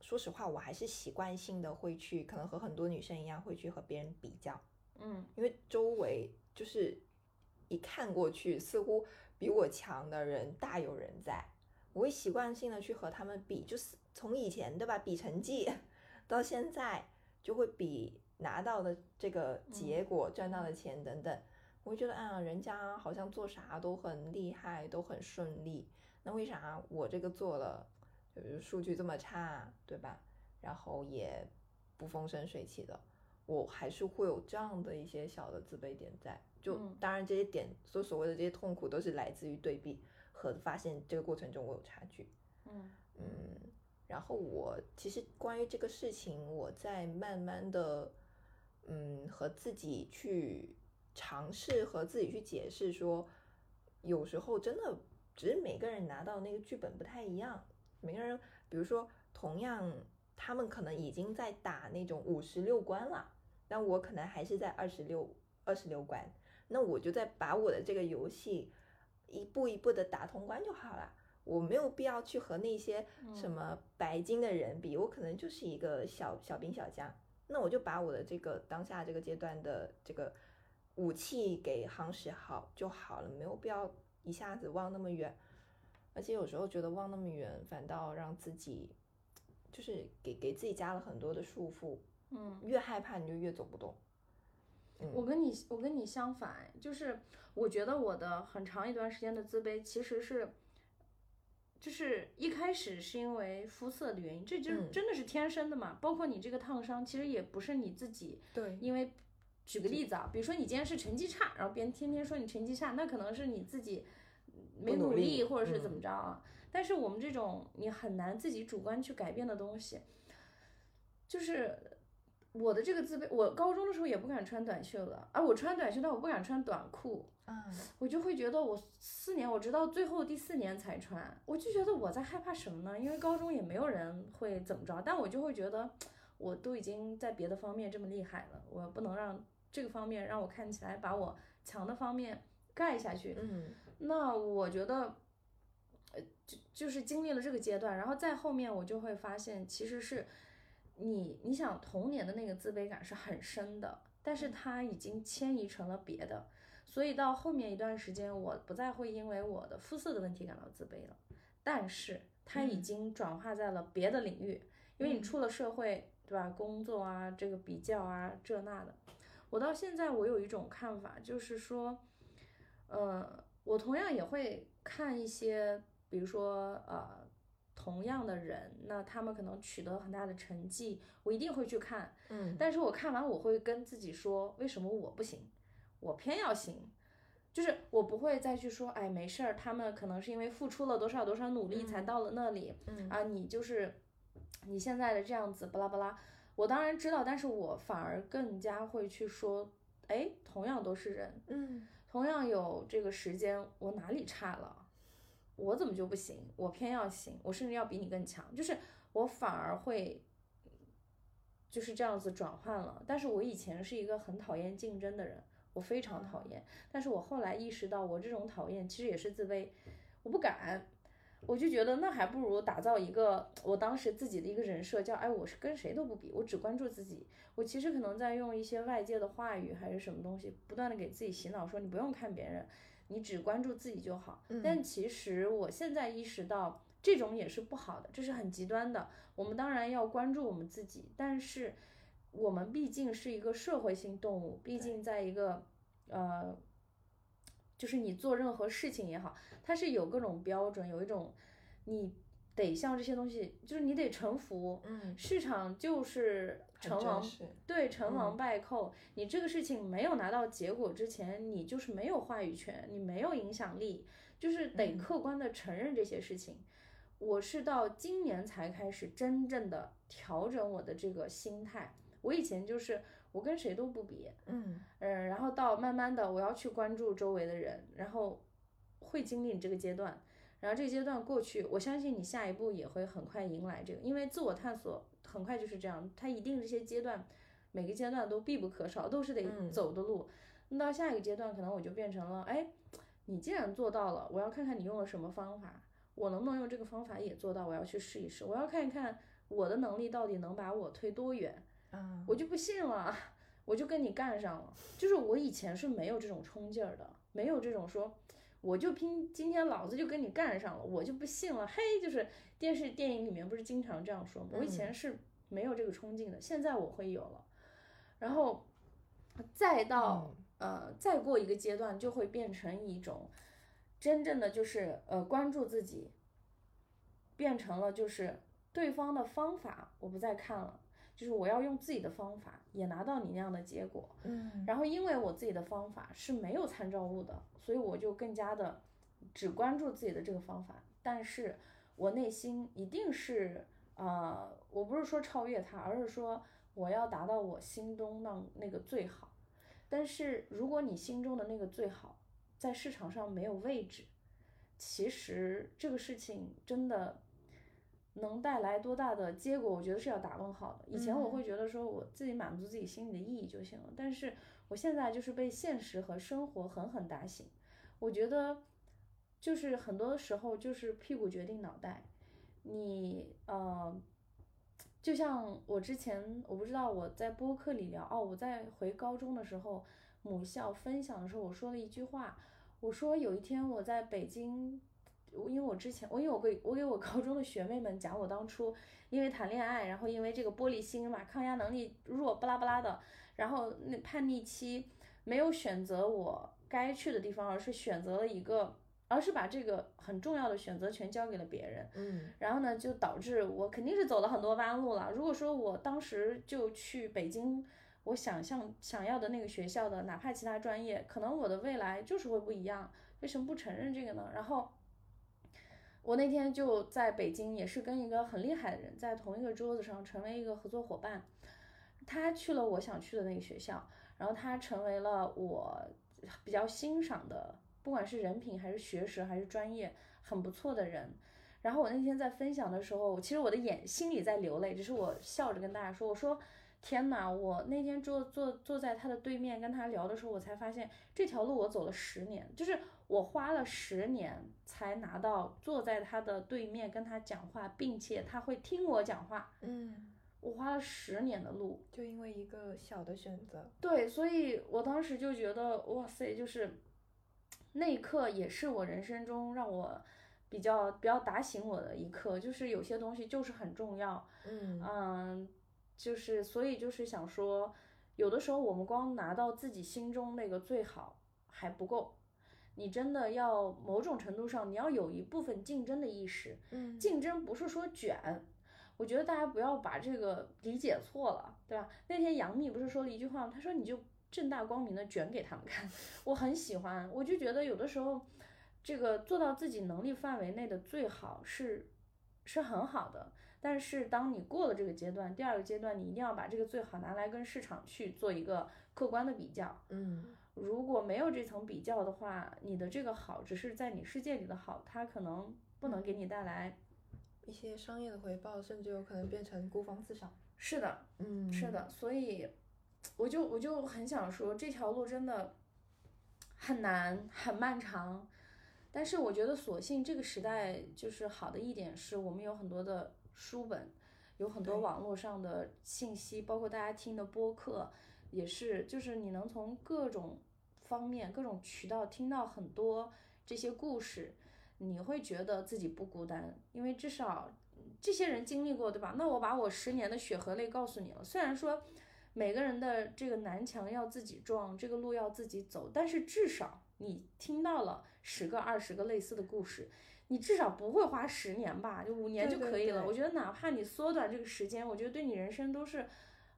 S2: 说实话，我还是习惯性的会去，可能和很多女生一样会去和别人比较。
S1: 嗯，
S2: 因为周围就是一看过去，似乎比我强的人大有人在，我会习惯性的去和他们比，就是从以前对吧，比成绩，到现在就会比拿到的这个结果、赚到的钱等等，我会觉得啊，人家好像做啥都很厉害，都很顺利，那为啥我这个做了，就是数据这么差，对吧？然后也不风生水起的。我还是会有这样的一些小的自卑点在，就当然这些点所所谓的这些痛苦都是来自于对比和发现这个过程中我有差距，
S1: 嗯。
S2: 嗯，然后我其实关于这个事情，我在慢慢的嗯和自己去尝试和自己去解释说，有时候真的只是每个人拿到那个剧本不太一样，每个人比如说同样他们可能已经在打那种五十六关了。但我可能还是在二十六二十六关，那我就再把我的这个游戏一步一步的打通关就好了。我没有必要去和那些什么白金的人比，我可能就是一个小小兵小将。那我就把我的这个当下这个阶段的这个武器给夯实好就好了，没有必要一下子望那么远。而且有时候觉得望那么远，反倒让自己就是给给自己加了很多的束缚。
S1: 嗯，
S2: 越害怕你就越走不动。
S1: 我跟你我跟你相反，就是我觉得我的很长一段时间的自卑其实是，就是一开始是因为肤色的原因，这就是真的是天生的嘛。包括你这个烫伤，其实也不是你自己。
S2: 对。
S1: 因为举个例子啊，比如说你今天是成绩差，然后别人天天说你成绩差，那可能是你自己没
S2: 努力
S1: 力，或者是怎
S2: 嗯
S1: 么着啊。但是我们这种你很难自己主观去改变的东西，就是我的这个自卑，我高中的时候也不敢穿短袖的，而我穿短袖，但我不敢穿短裤，
S2: 嗯，
S1: 我就会觉得我四年，我直到最后第四年才穿，我就觉得我在害怕什么呢？因为高中也没有人会怎么着，但我就会觉得我都已经在别的方面这么厉害了，我不能让这个方面让我看起来把我强的方面盖下去。
S2: 嗯
S1: 那我觉得，呃，就就是经历了这个阶段，然后再后面我就会发现，其实是你你想童年的那个自卑感是很深的，但是它已经迁移成了别的，所以到后面一段时间，我不再会因为我的肤色的问题感到自卑了，但是它已
S2: 嗯。
S1: 经转化在了别的领域，因为你
S2: 嗯。
S1: 出了社会，对吧？工作啊，这个比较啊，这那的，我到现在我有一种看法，就是说，呃，我同样也会看一些，比如说呃，同样的人，那他们可能取得很大的成绩，我一定会去看。
S2: 嗯，
S1: 但是我看完我会跟自己说，为什么我不行，我偏要行。就是我不会再去说，哎，没事儿，他们可能是因为付出了多少多少努力才
S2: 嗯
S1: 到了那里，
S2: 嗯
S1: 啊，你就是你现在的这样子，巴拉巴拉。我当然知道，但是我反而更加会去说，哎，同样都是人，
S2: 嗯
S1: 同样有这个时间，我哪里差了？我怎么就不行？我偏要行，我甚至要比你更强。就是我反而会就是这样子转换了。但是我以前是一个很讨厌竞争的人，我非常讨厌。但是我后来意识到，我这种讨厌其实也是自卑，我不敢。我就觉得那还不如打造一个我当时自己的一个人设，叫哎，我是跟谁都不比，我只关注自己。我其实可能在用一些外界的话语还是什么东西，不断的给自己洗脑，说你不用看别人，你只关注自己就好。但其实我现在意识到，这种也是不好的，这是很极端的。我们当然要关注我们自己，但是我们毕竟是一个社会性动物，毕竟在一个呃，就是你做任何事情也好，它是有各种标准，有一种你得向这些东西，就是你得臣服。
S2: 嗯，
S1: 市场就是
S2: 很
S1: 成王对，成王
S2: 嗯
S1: 败寇。你这个事情没有拿到结果之前，你就是没有话语权，你没有影响力，就是得
S2: 嗯
S1: 客观的承认这些事情。我是到今年才开始真正的调整我的这个心态。我以前就是我跟谁都不比，
S2: 嗯
S1: 嗯，然后到慢慢的我要去关注周围的人，然后会经历你这个阶段，然后这个阶段过去，我相信你下一步也会很快迎来这个，因为自我探索很快就是这样，它一定这些阶段，每个阶段都必不可少，都是得
S2: 嗯
S1: 走的路。那到下一个阶段，可能我就变成了，哎，你既然做到了，我要看看你用了什么方法，我能不能用这个方法也做到，我要去试一试，我要看一看我的能力到底能把我推多远。
S2: 啊，
S1: 我就不信了，我就跟你干上了。就是我以前是没有这种冲劲儿的，没有这种说，我就拼今天老子就跟你干上了，我就不信了。嘿，就是电视电影里面不是经常这样说吗？我以前是没有这个冲劲的，现在我会有了。然后再到、呃再过一个阶段，就会变成一种真正的就是呃关注自己，变成了就是对方的方法我不再看了。就是我要用自己的方法，也拿到你那样的结果。
S2: 嗯
S1: 然后因为我自己的方法是没有参照物的，所以我就更加的只关注自己的这个方法。但是我内心一定是呃，我不是说超越它，而是说我要达到我心中那那个最好。但是如果你心中的那个最好在市场上没有位置，其实这个事情真的能带来多大的结果，我觉得是要打问号的。以前我会觉得说我自己满足自己心里的意义就行了，但是我现在就是被现实和生活狠狠打醒。我觉得就是很多时候就是屁股决定脑袋，你呃。就像我之前，我不知道我在播客里聊哦，我在回高中的时候，母校分享的时候，我说了一句话，我说有一天我在北京，因为我之前我因为我给我给我高中的学妹们讲我当初因为谈恋爱，然后因为这个玻璃心嘛，抗压能力弱，巴拉巴拉的，然后那叛逆期没有选择我该去的地方，而是选择了一个。而是把这个很重要的选择权交给了别人，
S2: 嗯
S1: 然后呢，就导致我肯定是走了很多弯路了。如果说我当时就去北京，我想象想要的那个学校的，哪怕其他专业，可能我的未来就是会不一样。为什么不承认这个呢？然后我那天就在北京，也是跟一个很厉害的人在同一个桌子上，成为一个合作伙伴。他去了我想去的那个学校，然后他成为了我比较欣赏的，不管是人品还是学识还是专业，很不错的人。然后我那天在分享的时候，其实我的眼心里在流泪，只是我笑着跟大家说：“我说天哪！我那天坐坐坐在他的对面跟他聊的时候，我才发现这条路我走了十年，就是我花了十年才拿到坐在他的对面跟他讲话，并且他会听我讲话。
S2: 嗯，
S1: 我花了十年的路，
S2: 就因为一个小的选择。
S1: 对，所以我当时就觉得哇塞，就是那一刻也是我人生中让我。比较比较打醒我的一刻，就是有些东西就是很重要，
S2: 嗯
S1: 嗯，就是所以就是想说，有的时候我们光拿到自己心中那个最好还不够，你真的要某种程度上你要有一部分竞争的意识，
S2: 嗯，
S1: 竞争不是说卷，我觉得大家不要把这个理解错了，对吧？那天杨幂不是说了一句话吗？她说你就正大光明的卷给他们看，我很喜欢，我就觉得有的时候。这个做到自己能力范围内的最好是，是很好的。但是当你过了这个阶段，第二个阶段你一定要把这个最好拿来跟市场去做一个客观的比较。
S2: 嗯，
S1: 如果没有这层比较的话，你的这个好只是在你世界里的好，它可能不能给你带来
S2: 一些商业的回报，甚至有可能变成孤芳自赏。
S1: 是的，
S2: 嗯，
S1: 是的。所以我就我就很想说，这条路真的很难，很漫长。但是我觉得，所幸这个时代就是好的一点，是我们有很多的书本，有很多网络上的信息，包括大家听的播客，也是，就是你能从各种方面、各种渠道听到很多这些故事，你会觉得自己不孤单，因为至少这些人经历过，对吧？那我把我十年的血和泪告诉你了，虽然说每个人的这个南墙要自己撞，这个路要自己走，但是至少你听到了。十个、二十个类似的故事，你至少不会花十年吧？就五年就可以了。我觉得哪怕你缩短这个时间，我觉得对你人生都是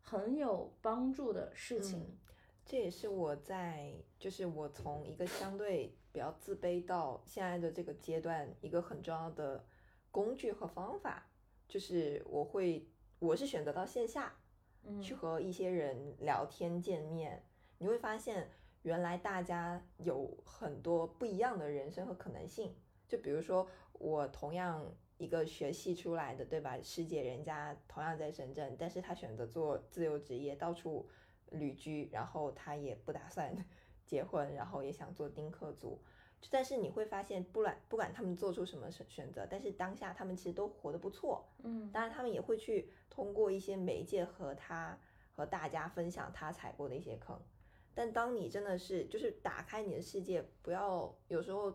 S1: 很有帮助的事情。
S2: 这也是我在，就是我从一个相对比较自卑到现在的这个阶段，一个很重要的工具和方法，就是我会，我是选择到线下，去和一些人聊天见面，你会发现。原来大家有很多不一样的人生和可能性，就比如说我同样一个学系出来的，对吧？师姐人家同样在深圳，但是她选择做自由职业，到处旅居，然后她也不打算 结婚，然后也想做丁克族。但是你会发现，不管不管他们做出什么选选择，但是当下他们其实都活得不错。
S1: 嗯，
S2: 当然他们也会去通过一些媒介和他和大家分享他踩过的一些坑。但当你真的是就是打开你的世界，不要有时候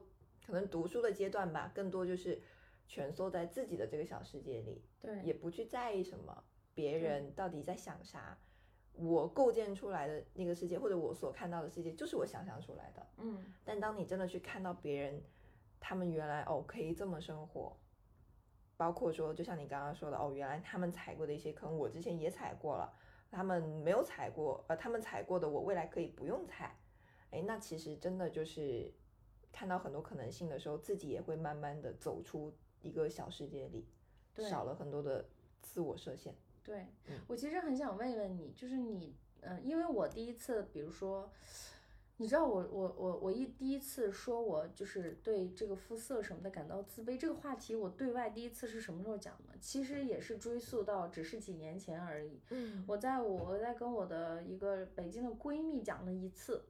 S2: 可能读书的阶段吧，更多就是蜷缩在自己的这个小世界里，
S1: 对，
S2: 也不去在意什么别人到底在想啥，我构建出来的那个世界或者我所看到的世界就是我想象出来的，
S1: 嗯。
S2: 但当你真的去看到别人，他们原来哦可以这么生活，包括说就像你刚刚说的哦，原来他们踩过的一些坑，我之前也踩过了。他们没有踩过，呃，他们踩过的，我未来可以不用踩，哎，那其实真的就是看到很多可能性的时候，自己也会慢慢的走出一个小世界里，少了很多的自我设限。
S1: 对，我其实很想问问你，就是你，嗯，因为我第一次，比如说。你知道我我我我一第一次说我就是对这个肤色什么的感到自卑这个话题，我对外第一次是什么时候讲的？其实也是追溯到只是几年前而已。
S2: 嗯，
S1: 我在我在跟我的一个北京的闺蜜讲了一次，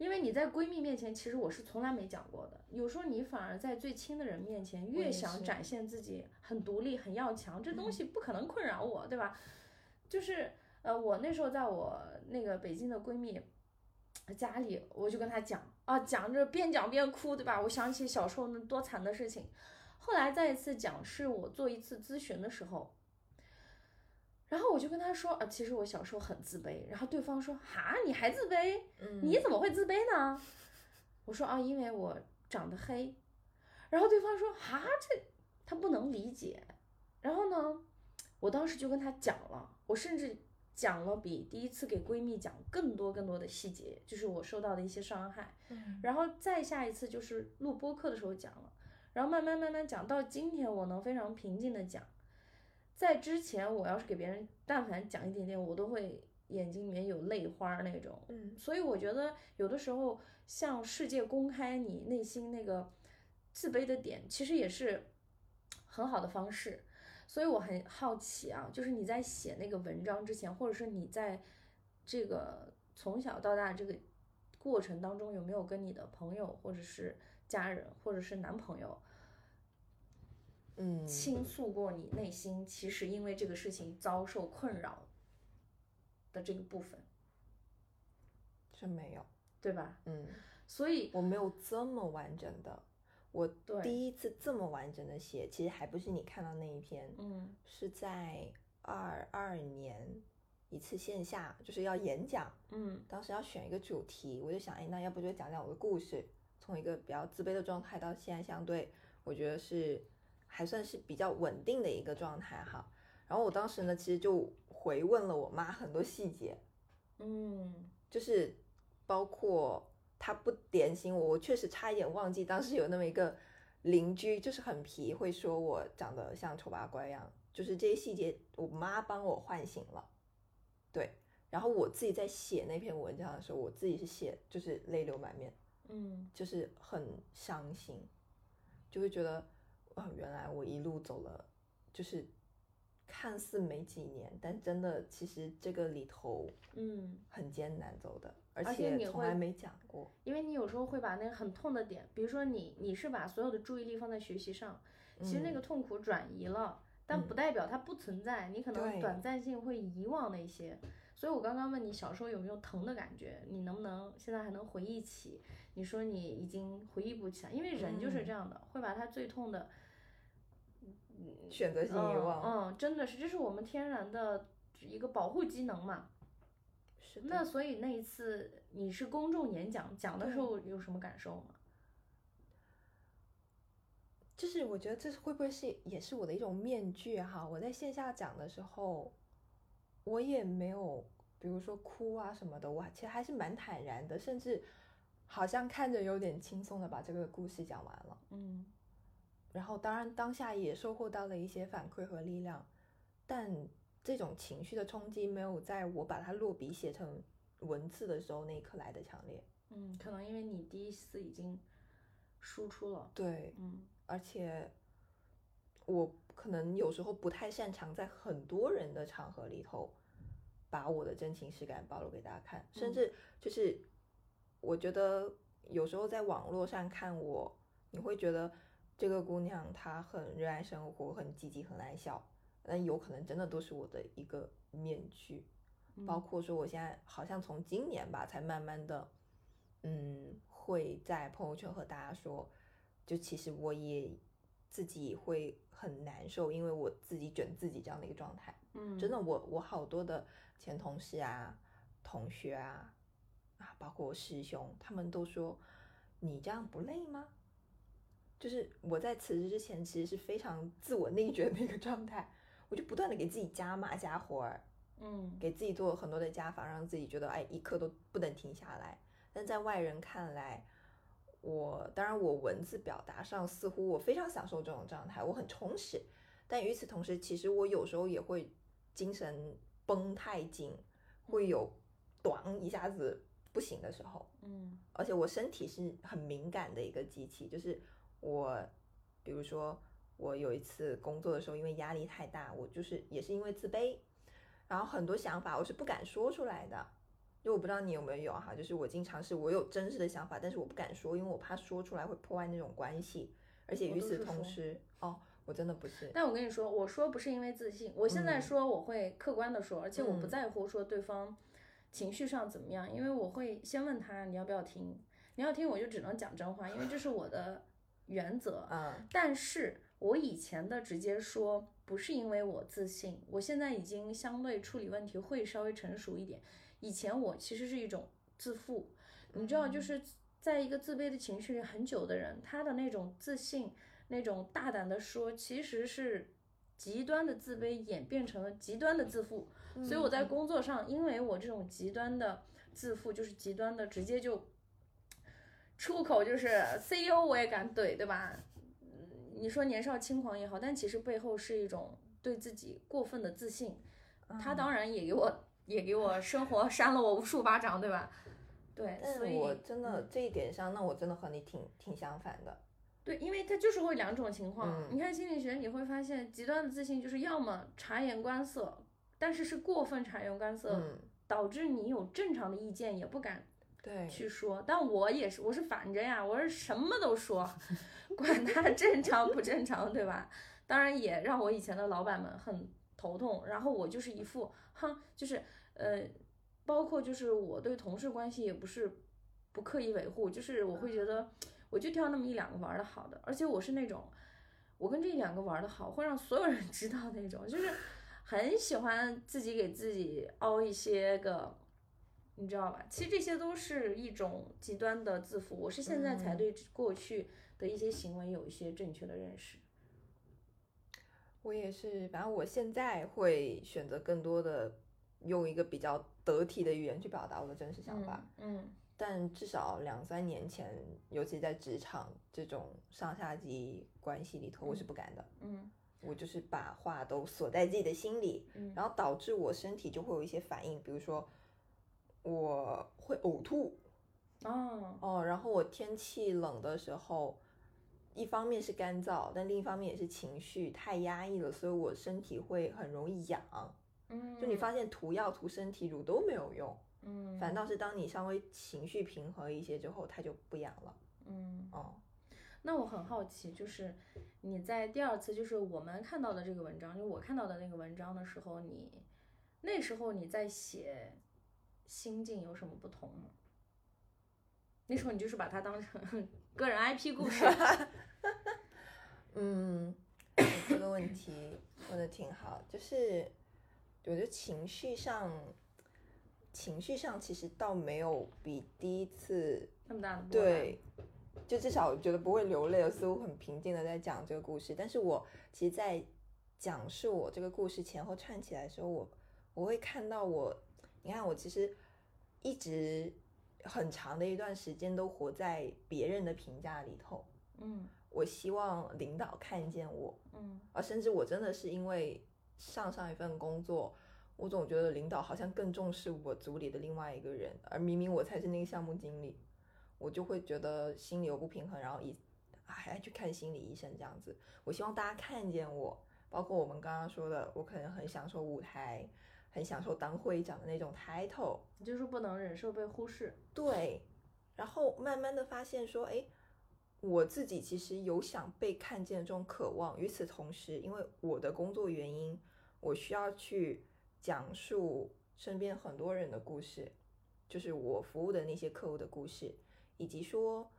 S1: 因为你在闺蜜面前，其实我是从来没讲过的。有时候你反而在最亲的人面前，越想展现自己很独立、很要强，这东西不可能困扰我，对吧？就是呃，我那时候在我那个北京的闺蜜。家里，我就跟她讲啊，讲着边讲边哭，对吧？我想起小时候那多惨的事情。后来再一次讲，是我做一次咨询的时候，然后我就跟他说啊，其实我小时候很自卑。然后对方说哈，你还自卑？你怎么会自卑呢？我说啊，因为我长得黑。然后对方说哈，这他不能理解。然后呢，我当时就跟他讲了，我甚至。讲了比第一次给闺蜜讲更多更多的细节，就是我受到的一些伤害。
S2: 嗯
S1: 然后再下一次就是录播课的时候讲了，然后慢慢慢慢讲到今天，我能非常平静的讲。在之前，我要是给别人但凡讲一点点，我都会眼睛里面有泪花儿那种。
S2: 嗯
S1: 所以我觉得有的时候向世界公开你内心那个自卑的点，其实也是很好的方式。所以我很好奇啊，就是你在写那个文章之前，或者是你在这个从小到大这个过程当中，有没有跟你的朋友，或者是家人，或者是男朋友
S2: 嗯，
S1: 倾诉过你内心其实因为这个事情遭受困扰的这个部分，
S2: 是没有，
S1: 对吧？
S2: 嗯，
S1: 所以
S2: 我没有这么完整的。我
S1: 对
S2: 第一次这么完整的写，其实还不是你看到那一篇，
S1: 嗯
S2: 是在二二年一次线下，就是要演讲，
S1: 嗯
S2: 当时要选一个主题，我就想，哎，那要不就讲讲我的故事，从一个比较自卑的状态到现在相对，我觉得是还算是比较稳定的一个状态哈。然后我当时呢，其实就回问了我妈很多细节，
S1: 嗯
S2: 就是包括她不点醒我，我确实差一点忘记当时有那么一个邻居，就是很皮，会说我长得像丑八怪一样，就是这些细节，我妈帮我唤醒了，对。然后我自己在写那篇文章的时候，我自己是写就是泪流满面，
S1: 嗯
S2: 就是很伤心，就会觉得，啊，原来我一路走了，就是看似没几年，但真的其实这个里头
S1: 嗯，
S2: 很艰难走的，而
S1: 而且你
S2: 从来没讲过。
S1: 因为你有时候会把那个很痛的点，比如说你你是把所有的注意力放在学习上，其实那
S2: 嗯
S1: 个痛苦转移了，但不
S2: 嗯
S1: 代表它不存在，你可能短暂性会遗忘那些。所以我刚刚问你小时候有没有疼的感觉，你能不能现在还能回忆起？你说你已经回忆不起来，因为人就是
S2: 嗯
S1: 这样的，会把他最痛的
S2: 选择性遗忘，
S1: 嗯嗯，真的是，这是我们天然的一个保护机能嘛。
S2: 是的。
S1: 那所以那一次你是公众演讲，讲的时候有什么感受吗？
S2: 就是我觉得这是会不会是也是我的一种面具哈？我在线下讲的时候，我也没有，比如说哭啊什么的，我其实还是蛮坦然的，甚至好像看着有点轻松的把这个故事讲完了。
S1: 嗯
S2: 然后当然当下也收获到了一些反馈和力量，但这种情绪的冲击没有在我把它落笔写成文字的时候那一刻来的强烈。
S1: 嗯，可能因为你第一次已经输出了。
S2: 对，
S1: 嗯
S2: 而且我可能有时候不太擅长在很多人的场合里头把我的真情实感暴露给大家看，甚
S1: 嗯
S2: 至就是我觉得有时候在网络上看我，你会觉得这个姑娘她很热爱生活，很积极，很爱笑，那有可能真的都是我的一个面具。包
S1: 嗯
S2: 括说我现在好像从今年吧，才慢慢的，嗯，会在朋友圈和大家说，就其实我也自己会很难受，因为我自己卷自己这样的一个状态。
S1: 嗯，
S2: 真的，我我好多的前同事啊、同学啊啊，包括我师兄，他们都说你这样不累吗？就是我在辞职之前，其实是非常自我内卷的一个状态，我就不断的给自己加码加活儿，
S1: 嗯
S2: 给自己做很多的加法，让自己觉得哎一刻都不能停下来。但在外人看来，我当然我文字表达上似乎我非常享受这种状态，我很充实。但与此同时，其实我有时候也会精神绷太紧，会有短一下子不行的时候。
S1: 嗯
S2: 而且我身体是很敏感的一个机器，就是我，比如说我有一次工作的时候，因为压力太大，我就是也是因为自卑，然后很多想法我是不敢说出来的。就我不知道你有没有哈，就是我经常是我有真实的想法，但是我不敢说，因为我怕说出来会破坏那种关系。而且与此同时，哦，我真的不是，
S1: 但我跟你说，我说不是因为自信，我现在
S2: 嗯
S1: 说我会客观的说，而且我不
S2: 嗯
S1: 在乎说对方情绪上怎么样，因为我会先问他你要不要听，你要听我就只能讲真话，因为这是我的原则。
S2: 嗯
S1: 但是我以前的直接说不是因为我自信，我现在已经相对处理问题会稍微成熟一点。以前我其实是一种自负，你知道，
S2: 嗯
S1: 就是在一个自卑的情绪里很久的人，他的那种自信，那种大胆的说，其实是极端的自卑演变成了极端的自负，所以我在工作上，因为我这种极端的自负，就是极端的直接就出口就是 CEO 我也敢怼，对吧？嗯，你说年少轻狂也好，但其实背后是一种对自己过分的自信。他当然也给我也给我生活扇了我无数巴掌，对吧？对，所以
S2: 我真的这一点上，那我真的和你挺挺相反的。
S1: 对，因为他就是会两种情况。你看心理学，你会发现极端的自信就是要么察言观色，但是是过分察言观色，导致你有正常的意见也不敢
S2: 对
S1: 去说。但我也是，我是反着呀，我是什么都说，管他正常不正常，对吧？当然也让我以前的老板们很头痛。然后我就是一副，哼，就是呃，包括就是我对同事关系也不是不刻意维护，就是我会觉得。我就挑那么一两个玩的好的，而且我是那种，我跟这两个玩的好，会让所有人 知道那种，就是很喜欢自己给自己凹一些个，你知道吧？其实这些都是一种极端的自负。我是现在才对过去的一些行为有一些正确的认识。
S2: 我也是，反正我现在会选择更多的用一个比较得体的语言去表达我的真实想法。
S1: 嗯。
S2: 但至少两三年前，尤其在职场这种上下级关系里头，我是不敢的。
S1: 嗯，
S2: 我就是把话都锁在自己的心里，
S1: 嗯，
S2: 然后导致我身体就会有一些反应，比如说我会呕吐，
S1: 哦
S2: 哦，然后我天气冷的时候，一方面是干燥，但另一方面也是情绪太压抑了，所以我身体会很容易痒。
S1: 嗯，
S2: 就你发现涂药涂身体乳都没有用。
S1: 嗯，
S2: 反倒是当你稍微情绪平和一些之后，它就不痒了。
S1: 嗯，
S2: 哦，
S1: 那我很好奇，就是你在第二次，就是我们看到的这个文章，就我看到的那个文章的时候，你那时候你在写心境有什么不同吗？那时候你就是把它当成 个人 IP 故事。
S2: 嗯，这个问题问的挺好，就是我觉得情绪上。情绪上其实倒没有比第一次
S1: 那么大的，
S2: 对，就至少我觉得不会流泪，似乎很平静的在讲这个故事。但是我其实，在讲述我这个故事前后串起来的时候，我我会看到我，你看我其实一直很长的一段时间都活在别人的评价里头，
S1: 嗯，
S2: 我希望领导看见我，
S1: 嗯，
S2: 啊甚至我真的是因为上上一份工作。我总觉得领导好像更重视我组里的另外一个人，而明明我才是那个项目经理，我就会觉得心里有不平衡，然后一还去看心理医生这样子。我希望大家看见我，包括我们刚刚说的，我可能很享受舞台，很享受当会长的那种 title，
S1: 就是不能忍受被忽视。
S2: 对，然后慢慢的发现说，哎，我自己其实有想被看见的这种渴望。与此同时，因为我的工作原因，我需要去。讲述身边很多人的故事，就是我服务的那些客户的故事，以及说，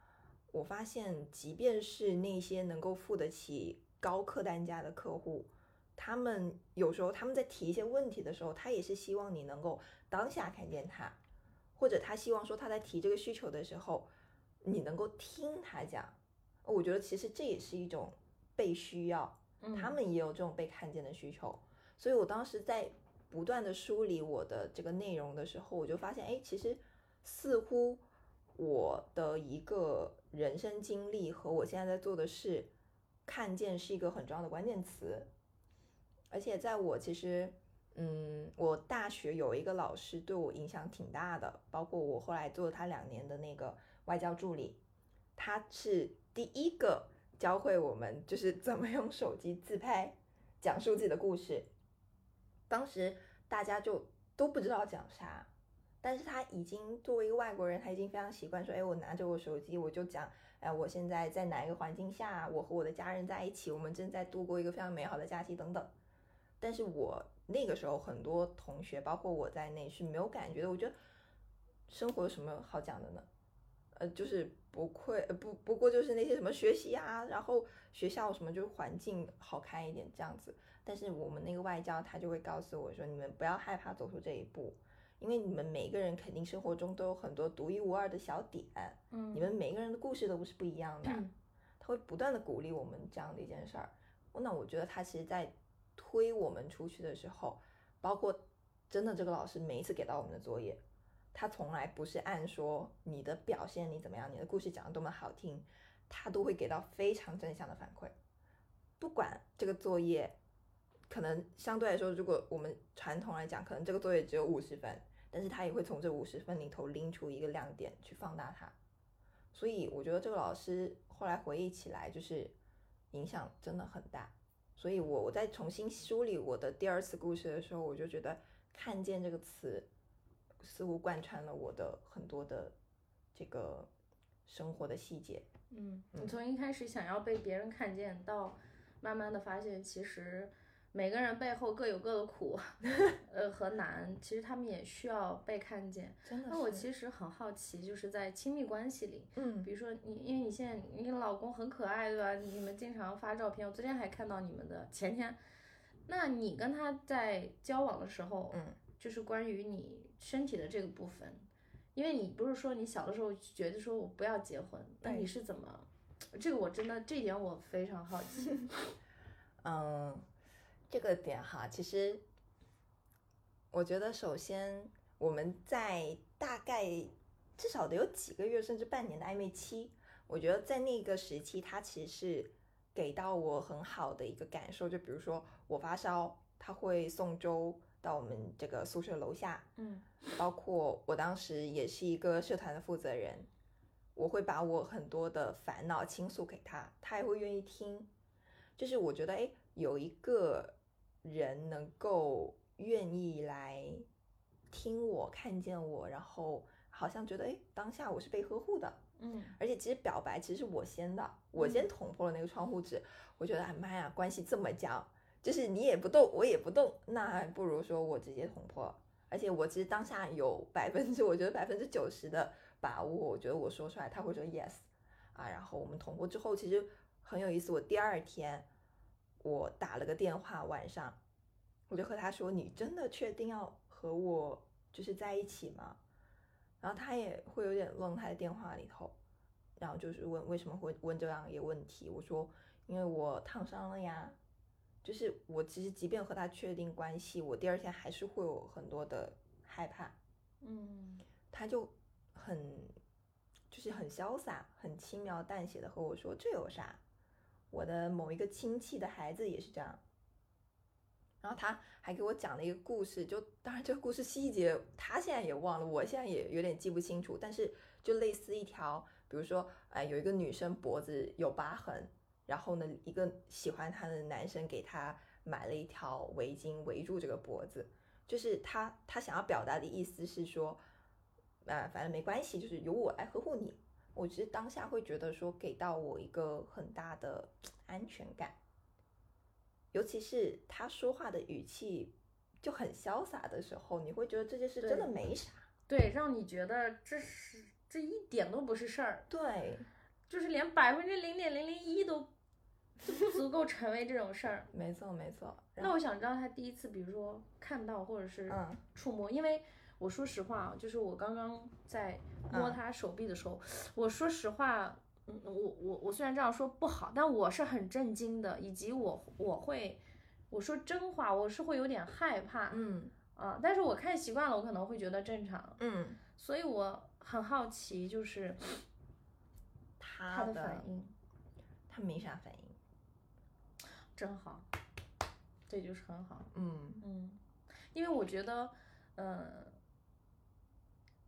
S2: 我发现，即便是那些能够付得起高客单价的客户，他们有时候他们在提一些问题的时候，他也是希望你能够当下看见他，或者他希望说他在提这个需求的时候，你能够听他讲。我觉得其实这也是一种被需要，他们也有这种被看见的需求，所以我当时在。不断的梳理我的这个内容的时候，我就发现，哎，其实似乎我的一个人生经历和我现在在做的事，看见是一个很重要的关键词。而且在我其实，嗯，我大学有一个老师对我影响挺大的，包括我后来做了他两年的那个外交助理，他是第一个教会我们就是 怎么用手机自拍，讲述自己的故事。当时大家就都不知道讲啥，但是他已经作为一个外国人，他已经非常习惯说，哎，我拿着我手机，我就讲，哎，我现在在哪一个环境下，我和我的家人在一起，我们正在度过一个非常美好的假期等等。但是我那个时候很多同学，包括我在内是没有感觉的。我觉得生活有什么好讲的呢？呃，就是不愧，呃不不过就是那些什么学习啊，然后学校什么就是环境好看一点这样子。但是我们那个外教他就会告诉我说，你们不要害怕走出这一步，因为你们每个人肯定生活中都有很多独一无二的小点，
S1: 嗯，
S2: 你们每个人的故事都不是不一样的，他会不断的鼓励我们这样的一件事儿。那我觉得他其实在推我们出去的时候，包括真的这个老师每一次给到我们的作业，他从来不是按说你的表现你怎么样，你的故事讲的多么好听，他都会给到非常正向的反馈。不管这个作业，可能相对来说，如果我们传统来讲，可能这个作业只有五十分，但是他也会从这五十分里头拎出一个亮点去放大它。所以我觉得这个老师后来回忆起来，就是影响真的很大。所以我我在重新梳理我的第二次故事的时候，我就觉得“看见”这个词似乎贯穿了我的很多的这个生活的细节。
S1: 嗯，你从一开始想要被别人看见，到慢慢的发现，其实。每个人背后各有各的苦，呃和难，其实他们也需要被看见。
S2: 真的。
S1: 那我其实很好奇，就是在亲密关系里，
S2: 嗯，
S1: 比如说你，因为你现在你老公很可爱，对吧？你们经常发照片，我昨天还看到你们的前天。那你跟他在交往的时候，
S2: 嗯，
S1: 就是关于你身体的这个部分，因为你不是说你小的时候觉得说我不要结婚，那你是怎么？这个我真的这一点我非常好奇。
S2: 嗯。这个点哈，其实我觉得，首先我们在大概至少得有几个月甚至半年的暧昧期，我觉得在那个时期，他其实是给到我很好的一个感受。就比如说我发烧，他会送粥到我们这个宿舍楼下，
S1: 嗯，
S2: 包括我当时也是一个社团的负责人，我会把我很多的烦恼倾诉给他，他也会愿意听。就是我觉得，哎，有一个。人能够愿意来听我、看见我，然后好像觉得哎，当下我是被呵护的，
S1: 嗯，
S2: 而且其实表白其实是我先的，我先捅破了那个窗户纸。我觉得哎妈呀，关系这么僵，就是你也不动，我也不动，那还不如说我直接捅破。而且我其实当下有百分之，我觉得百分之九十的把握，我觉得我说出来他会说 yes 啊。然后我们捅破之后，其实很有意思。我第二天。我打了个电话，晚上我就和他说：“你真的确定要和我就是在一起吗？”然后他也会有点愣，他在电话里头，然后就是问为什么会问这样一个问题。我说：“因为我烫伤了呀。”就是我其实即便和他确定关系，我第二天还是会有很多的害怕。
S1: 嗯，
S2: 他就很就是很潇洒、很轻描淡写的和我说：“这有啥？”我的某一个亲戚的孩子也是这样，然后他还给我讲了一个故事，就当然这个故事细节他现在也忘了，我现在也有点记不清楚，但是就类似一条，比如说，哎，有一个女生脖子有疤痕，然后呢，一个喜欢她的男生给她买了一条围巾围住这个脖子，就是他他想要表达的意思是说，啊，反正没关系，就是由我来呵护你。我其实当下会觉得说给到我一个很大的安全感，尤其是他说话的语气就很潇洒的时候，你会觉得这件事真的没啥，
S1: 对，让你觉得这是这一点都不是事儿，
S2: 对，
S1: 就是连百分之零点零零一都 足够成为这种事儿，
S2: 没错没错。
S1: 那我想知道他第一次，比如说看到或者是触摸，
S2: 因
S1: 为。我说实话啊，就是我刚刚在摸他手臂的时候，我说实话，嗯，我我我虽然这样说不好，但我是很震惊的，以及我我会，我说真话，我是会有点害怕，
S2: 嗯。
S1: 啊，但是我看习惯了，我可能会觉得正常，
S2: 嗯，
S1: 所以我很好奇，就是他
S2: 的
S1: 反应，
S2: 他没啥反应，
S1: 真好，这就是很好，
S2: 嗯。
S1: 嗯，因为我觉得，呃。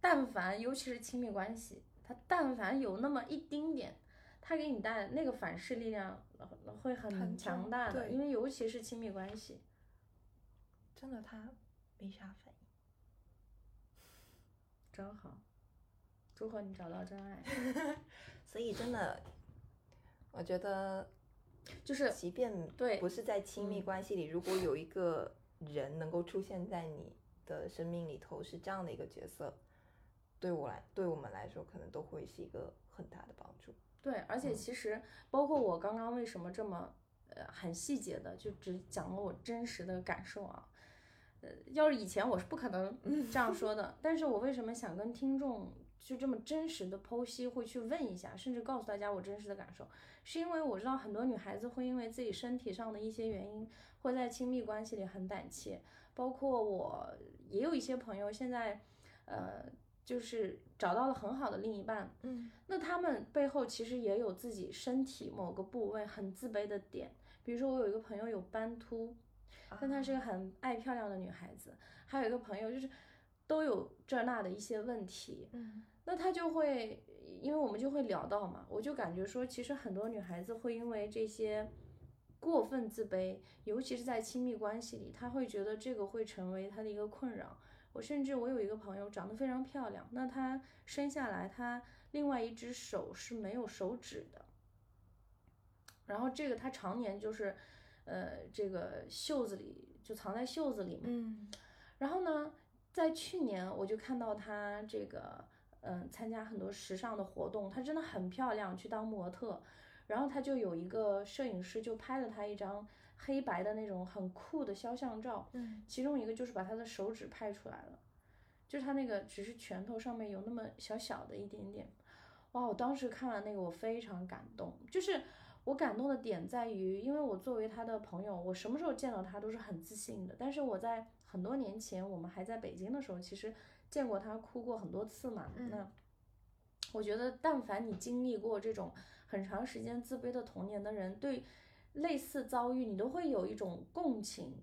S1: 但凡，尤其是亲密关系，他但凡有那么一丁点，他给你带来那个反噬力量会很强大的，因为尤其是亲密关系，
S2: 真的他没啥反应，
S1: 真好，祝贺你找到真爱。
S2: 所以真的，我觉得
S1: 就是，
S2: 即便
S1: 对
S2: 不是在亲密关系里，如果有一个人能够出现在你的生命里头，是这样的一个角色。对我来，对我们来说，可能都会是一个很大的帮助。
S1: 对，而且其实包括我刚刚为什么这么呃很细节的，就只讲了我真实的感受啊。呃，要是以前我是不可能 这样说的。但是我为什么想跟听众就这么真实的剖析，会去问一下，甚至告诉大家我真实的感受，是因为我知道很多女孩子会因为自己身体上的一些原因，会在亲密关系里很胆怯。包括我也有一些朋友现在，呃，就是找到了很好的另一半，
S2: 嗯，
S1: 那他们背后其实也有自己身体某个部位很自卑的点。比如说我有一个朋友有斑秃，但她是个很爱漂亮的女孩子，还有一个朋友就是都有这那的一些问题，
S2: 嗯，
S1: 那她就会，因为我们就会聊到嘛，我就感觉说，其实很多女孩子会因为这些过分自卑，尤其是在亲密关系里，她会觉得这个会成为她的一个困扰。我甚至我有一个朋友长得非常漂亮，那她生下来她另外一只手是没有手指的。然后这个她常年就是，呃，这个袖子里就藏在袖子里嘛。
S2: 嗯
S1: 然后呢，在去年我就看到她这个，嗯、参加很多时尚的活动，她真的很漂亮，去当模特。然后她就有一个摄影师就拍了她一张黑白的那种很酷的肖像照，
S2: 嗯
S1: 其中一个就是把他的手指拍出来了，就是他那个只是拳头上面有那么小小的一点点。哇，我当时看完那个，我非常感动。就是我感动的点在于，因为我作为他的朋友，我什么时候见到他都是很自信的。但是我在很多年前，我们还在北京的时候，其实见过他哭过很多次嘛。
S2: 嗯
S1: 那我觉得，但凡你经历过这种很长时间自卑的童年的人，对类似遭遇，你都会有一种共情。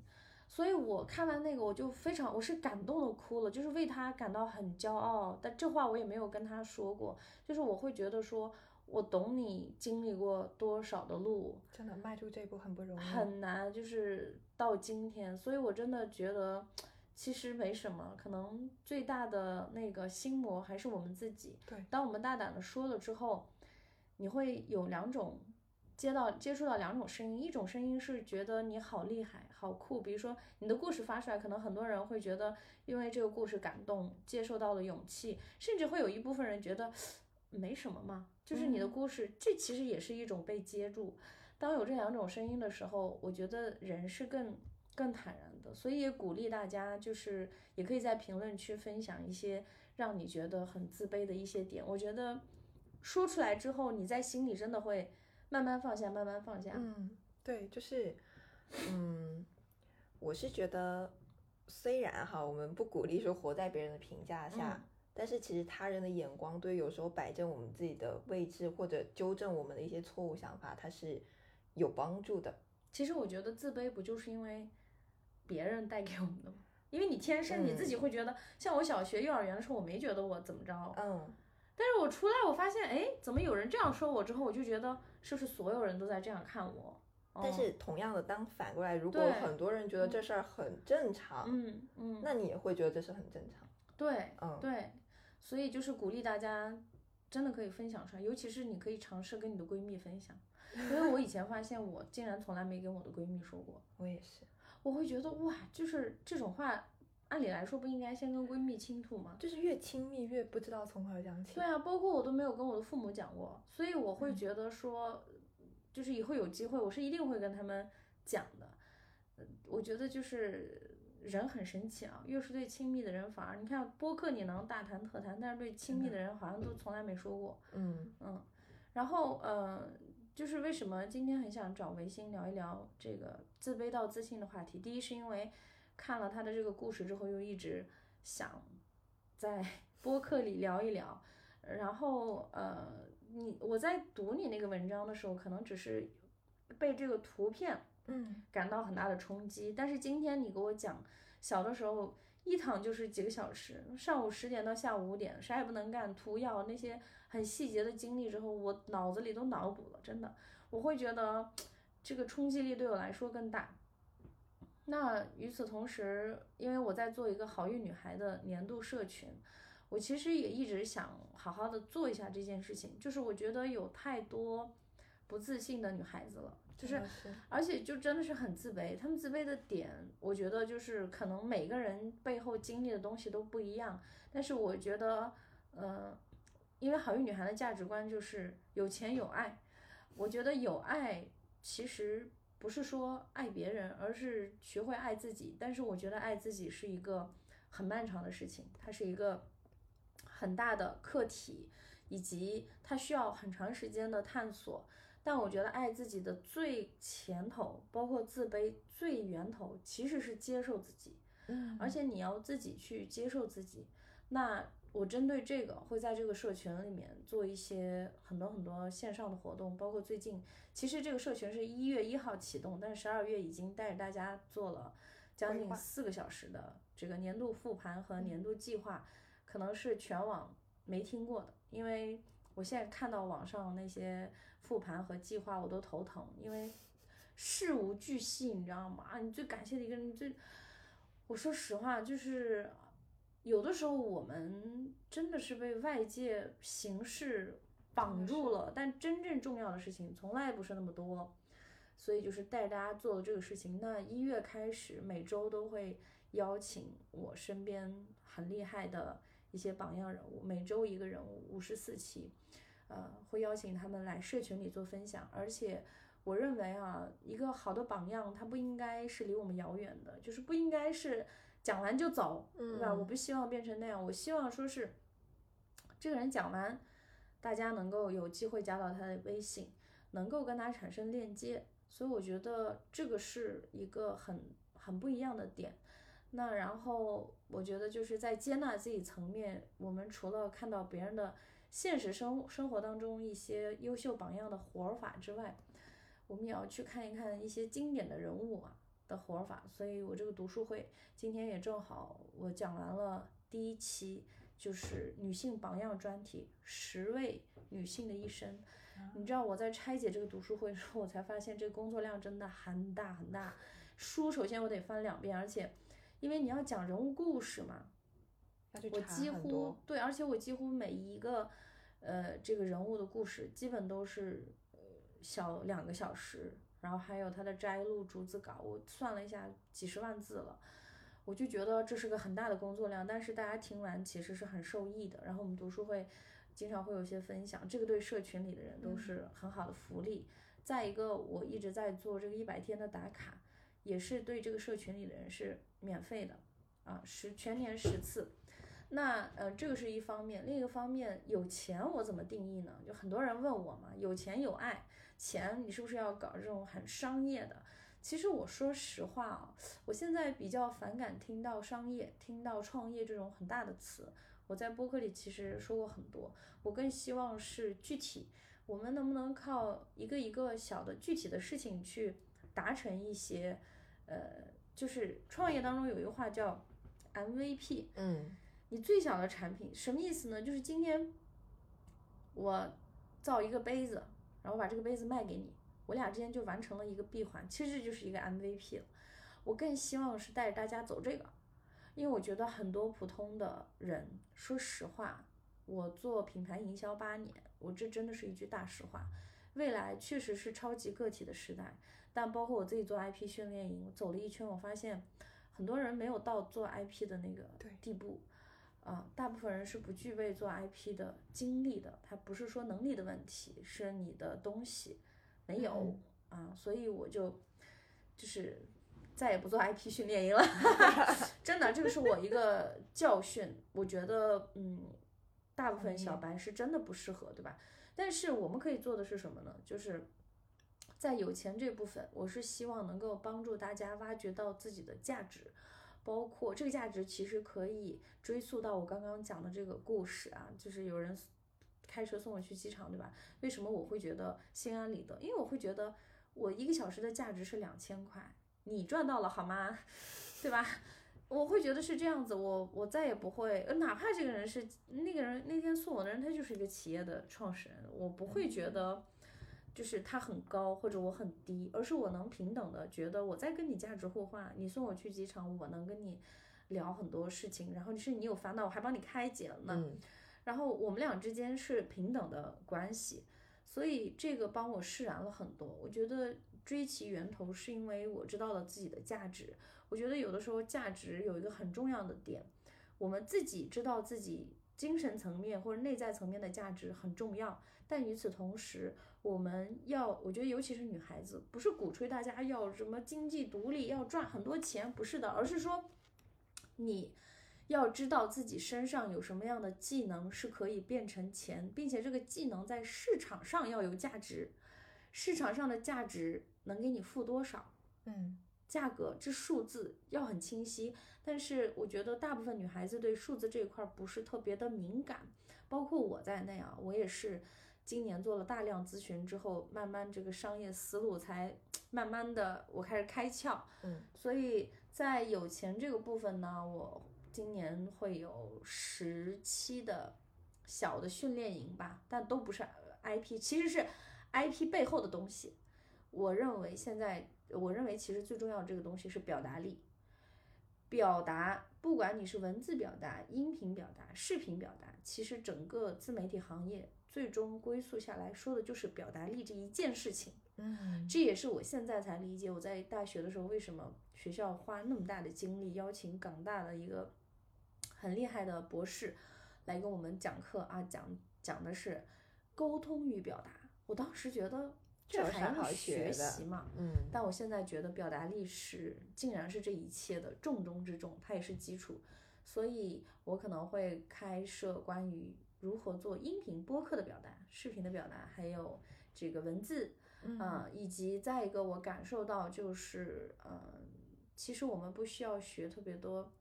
S1: 所以我看完那个，我就非常，我是感动的哭了，就是为他感到很骄傲。但这话我也没有跟他说过，就是我会觉得说，我懂你经历过多少的路，
S2: 真的迈出这一步很不容易。
S1: 很难，就是到今天，所以我真的觉得其实没什么，可能最大的那个心魔还是我们自己。
S2: 对
S1: 当我们大胆的说了之后，你会有两种接到接触到两种声音，一种声音是觉得你好厉害、好酷，比如说你的故事发出来，可能很多人会觉得因为这个故事感动，接受到了勇气，甚至会有一部分人觉得没什么嘛，就是你的
S2: 嗯
S1: 故事，这其实也是一种被接住。当有这两种声音的时候，我觉得人是更更坦然的，所以也鼓励大家，就是也可以在评论区分享一些让你觉得很自卑的一些点。我觉得说出来之后，你在心里真的会慢慢放下，慢慢放下。
S2: 嗯，对，就是，嗯，我是觉得，虽然哈，我们不鼓励说活在别人的评价下，
S1: 嗯
S2: 但是其实他人的眼光对有时候摆正我们自己的位置，或者纠正我们的一些错误想法，它是有帮助的。
S1: 其实我觉得自卑不就是因为别人带给我们的吗？因为你天生你自己会觉得，像我小学、幼儿园的时候，我没觉得我怎么着，
S2: 嗯，
S1: 但是我出来，我发现，哎，怎么有人这样说我之后，我就觉得是不是所有人都在这样看我？哦
S2: 但是同样的，当反过来，如果
S1: 对
S2: 很多人觉得这事儿很正常，
S1: 嗯嗯，
S2: 那你也会觉得这是很正常。
S1: 对
S2: 嗯，
S1: 对，所以就是鼓励大家，真的可以分享出来，尤其是你可以尝试跟你的闺蜜分享，因为我以前发现我竟然从来没跟我的闺蜜说过，
S2: 我也是，
S1: 我会觉得哇，就是这种话，按理来说不应该先跟闺蜜倾吐吗？
S2: 就是越亲密越不知道从何讲起。
S1: 对啊，包括我都没有跟我的父母讲过，所以我会
S2: 嗯
S1: 觉得说，就是以后有机会，我是一定会跟他们讲的。呃我觉得就是人很神奇啊，越是对亲密的人，反而你看播客你能大谈特谈，但是对亲密的人好像都从来没说过。
S2: 嗯
S1: 嗯，然后呃，就是为什么今天很想找维新聊一聊这个自卑到自信的话题？第一是因为看了他的这个故事之后，又一直想在 播客里聊一聊。然后呃，你我在读你那个文章的时候，可能只是被这个图片
S2: 嗯
S1: 感到很大的冲击。但是今天你给我讲，小的时候一躺就是几个小时，上午十点到下午五点，啥也不能干，涂药那些很细节的经历之后，我脑子里都脑补了，真的，我会觉得这个冲击力对我来说更大。那与此同时，因为我在做一个好运女孩的年度社群，我其实也一直想好好的做一下这件事情。就是我觉得有太多不自信的女孩子了，就是
S2: 是
S1: 而且就真的是很自卑。她们自卑的点，我觉得就是可能每个人背后经历的东西都不一样。但是我觉得，呃，因为好运女孩的价值观就是有钱有爱。我觉得有爱其实不是说爱别人，而是学会爱自己。但是我觉得爱自己是一个很漫长的事情，它是一个很大的课题，以及它需要很长时间的探索。但我觉得爱自己的最前头，包括自卑最源头，其实是接受自己。
S2: 嗯
S1: 而且你要自己去接受自己。那我针对这个会在这个社群里面做一些很多很多线上的活动，包括最近，其实这个社群是一月一号启动，但是十二月已经带着大家做了将近四个小时的这个年度复盘和年度计划，可能是全网没听过的，因为我现在看到网上那些复盘和计划我都头疼，因为事无巨细，你知道吗？啊，你最感谢的一个人，你最，我说实话，就是有的时候我们真的是被外界形式绑住了，但真正重要的事情从来不是那么多，所以就是带大家做了这个事情。那一月开始，每周都会邀请我身边很厉害的一些榜样人物，每周一个人物，五十四期，呃，会邀请他们来社群里做分享，而且。我认为啊，一个好的榜样，它不应该是离我们遥远的，就是不应该是讲完就走，对吧？我不希望变成那样，我希望说是这个人讲完，大家能够有机会加到他的微信，能够跟他产生链接，所以我觉得这个是一个很很不一样的点。那然后我觉得就是在接纳自己层面，我们除了看到别人的现实生生活当中一些优秀榜样的活法之外，我们也要去看一看一些经典的人物啊的活法，所以我这个读书会今天也正好我讲完了第一期，就是女性榜样专题，十位女性的一生。你知道我在拆解这个读书会的时候，我才发现这个工作量真的很大很大。书首先我得翻两遍，而且因为你要讲人物故事嘛，我几乎对，而且我几乎每一个呃这个人物的故事，基本都是呃小两个小时，然后还有他的摘录、逐字稿，我算了一下，几十万字了。我就觉得这是个很大的工作量，但是大家听完其实是很受益的。然后我们读书会经常会有一些分享，这个对社群里的人都是很好的福利。再一个，我一直在做这个一百天的打卡，也是对这个社群里的人是免费的啊，十全年十次。那呃，这个是一方面，另一个方面，有钱我怎么定义呢？就很多人问我嘛，有钱有爱，钱你是不是要搞这种很商业的？其实我说实话啊，我现在比较反感听到商业、听到创业这种很大的词。我在播客里其实说过很多，我更希望是具体，我们能不能靠一个一个小的具体的事情去达成一些，呃，就是创业当中有一句话叫 MVP，
S2: 嗯
S1: 你最小的产品什么意思呢？就是今天我造一个杯子，然后把这个杯子卖给你，我俩之间就完成了一个闭环，其实这就是一个 MVP 了。我更希望是带着大家走这个，因为我觉得很多普通的人，说实话，我做品牌营销八年，我这真的是一句大实话。未来确实是超级个体的时代，但包括我自己做 IP 训练营，我走了一圈，我发现很多人没有到做 IP 的那个地步。啊，大部分人是不具备做 IP 的经历的，他不是说能力的问题，是你的东西没有、啊，所以我就就是再也不做 IP 训练营了，真的，这个是我一个 教训。我觉得，嗯，大部分小白是真的不适合，对吧？但是我们可以做的是什么呢？就是在有钱这部分，我是希望能够帮助大家挖掘到自己的价值。包括这个价值其实可以追溯到我刚刚讲的这个故事啊，就是有人开车送我去机场，对吧？为什么我会觉得心安理得？因为我会觉得我一个小时的价值是两千块，你赚到了好吗？对吧？我会觉得是这样子，我我再也不会，哪怕这个人是那个人那天送我的人，他就是一个企业的创始人，我不会觉得。就是他很高或者我很低，而是我能平等的觉得我在跟你价值互换。你送我去机场，我能跟你聊很多事情，然后是你有烦恼，我还帮你开解了呢。
S2: 嗯
S1: 然后我们俩之间是平等的关系，所以这个帮我释然了很多。我觉得追其源头是因为我知道了自己的价值。我觉得有的时候价值有一个很重要的点，我们自己知道自己精神层面或者内在层面的价值很重要，但与此同时，我们要，我觉得尤其是女孩子，不是鼓吹大家要什么经济独立，要赚很多钱，不是的，而是说你要知道自己身上有什么样的技能是可以变成钱，并且这个技能在市场上要有价值，市场上的价值能给你付多少？
S2: 嗯
S1: 价格这数字要很清晰，但是我觉得大部分女孩子对数字这一块不是特别的敏感，包括我在内啊，我也是今年做了大量咨询之后，慢慢这个商业思路才慢慢的我开始开窍，
S2: 嗯
S1: 所以在有钱这个部分呢，我今年会有十期的小的训练营吧，但都不是 IP，其实是 IP 背后的东西。我认为现在，我认为其实最重要的这个东西是表达力。表达，不管你是文字表达、音频表达、视频表达，其实整个自媒体行业最终归宿下来说的就是表达力这一件事情。
S2: 嗯
S1: 这也是我现在才理解，我在大学的时候为什么学校花那么大的精力邀请港大的一个很厉害的博士来跟我们讲课啊，讲讲的是沟通与表达。我当时觉得这还用
S2: 学
S1: 习嘛？
S2: 嗯
S1: 但我现在觉得表达力是竟然是这一切的重中之重，它也是基础，所以我可能会开设关于如何做音频播客的表达、视频的表达，还有这个文字，
S2: 嗯
S1: 啊、以及再一个我感受到就是，嗯、其实我们不需要学特别多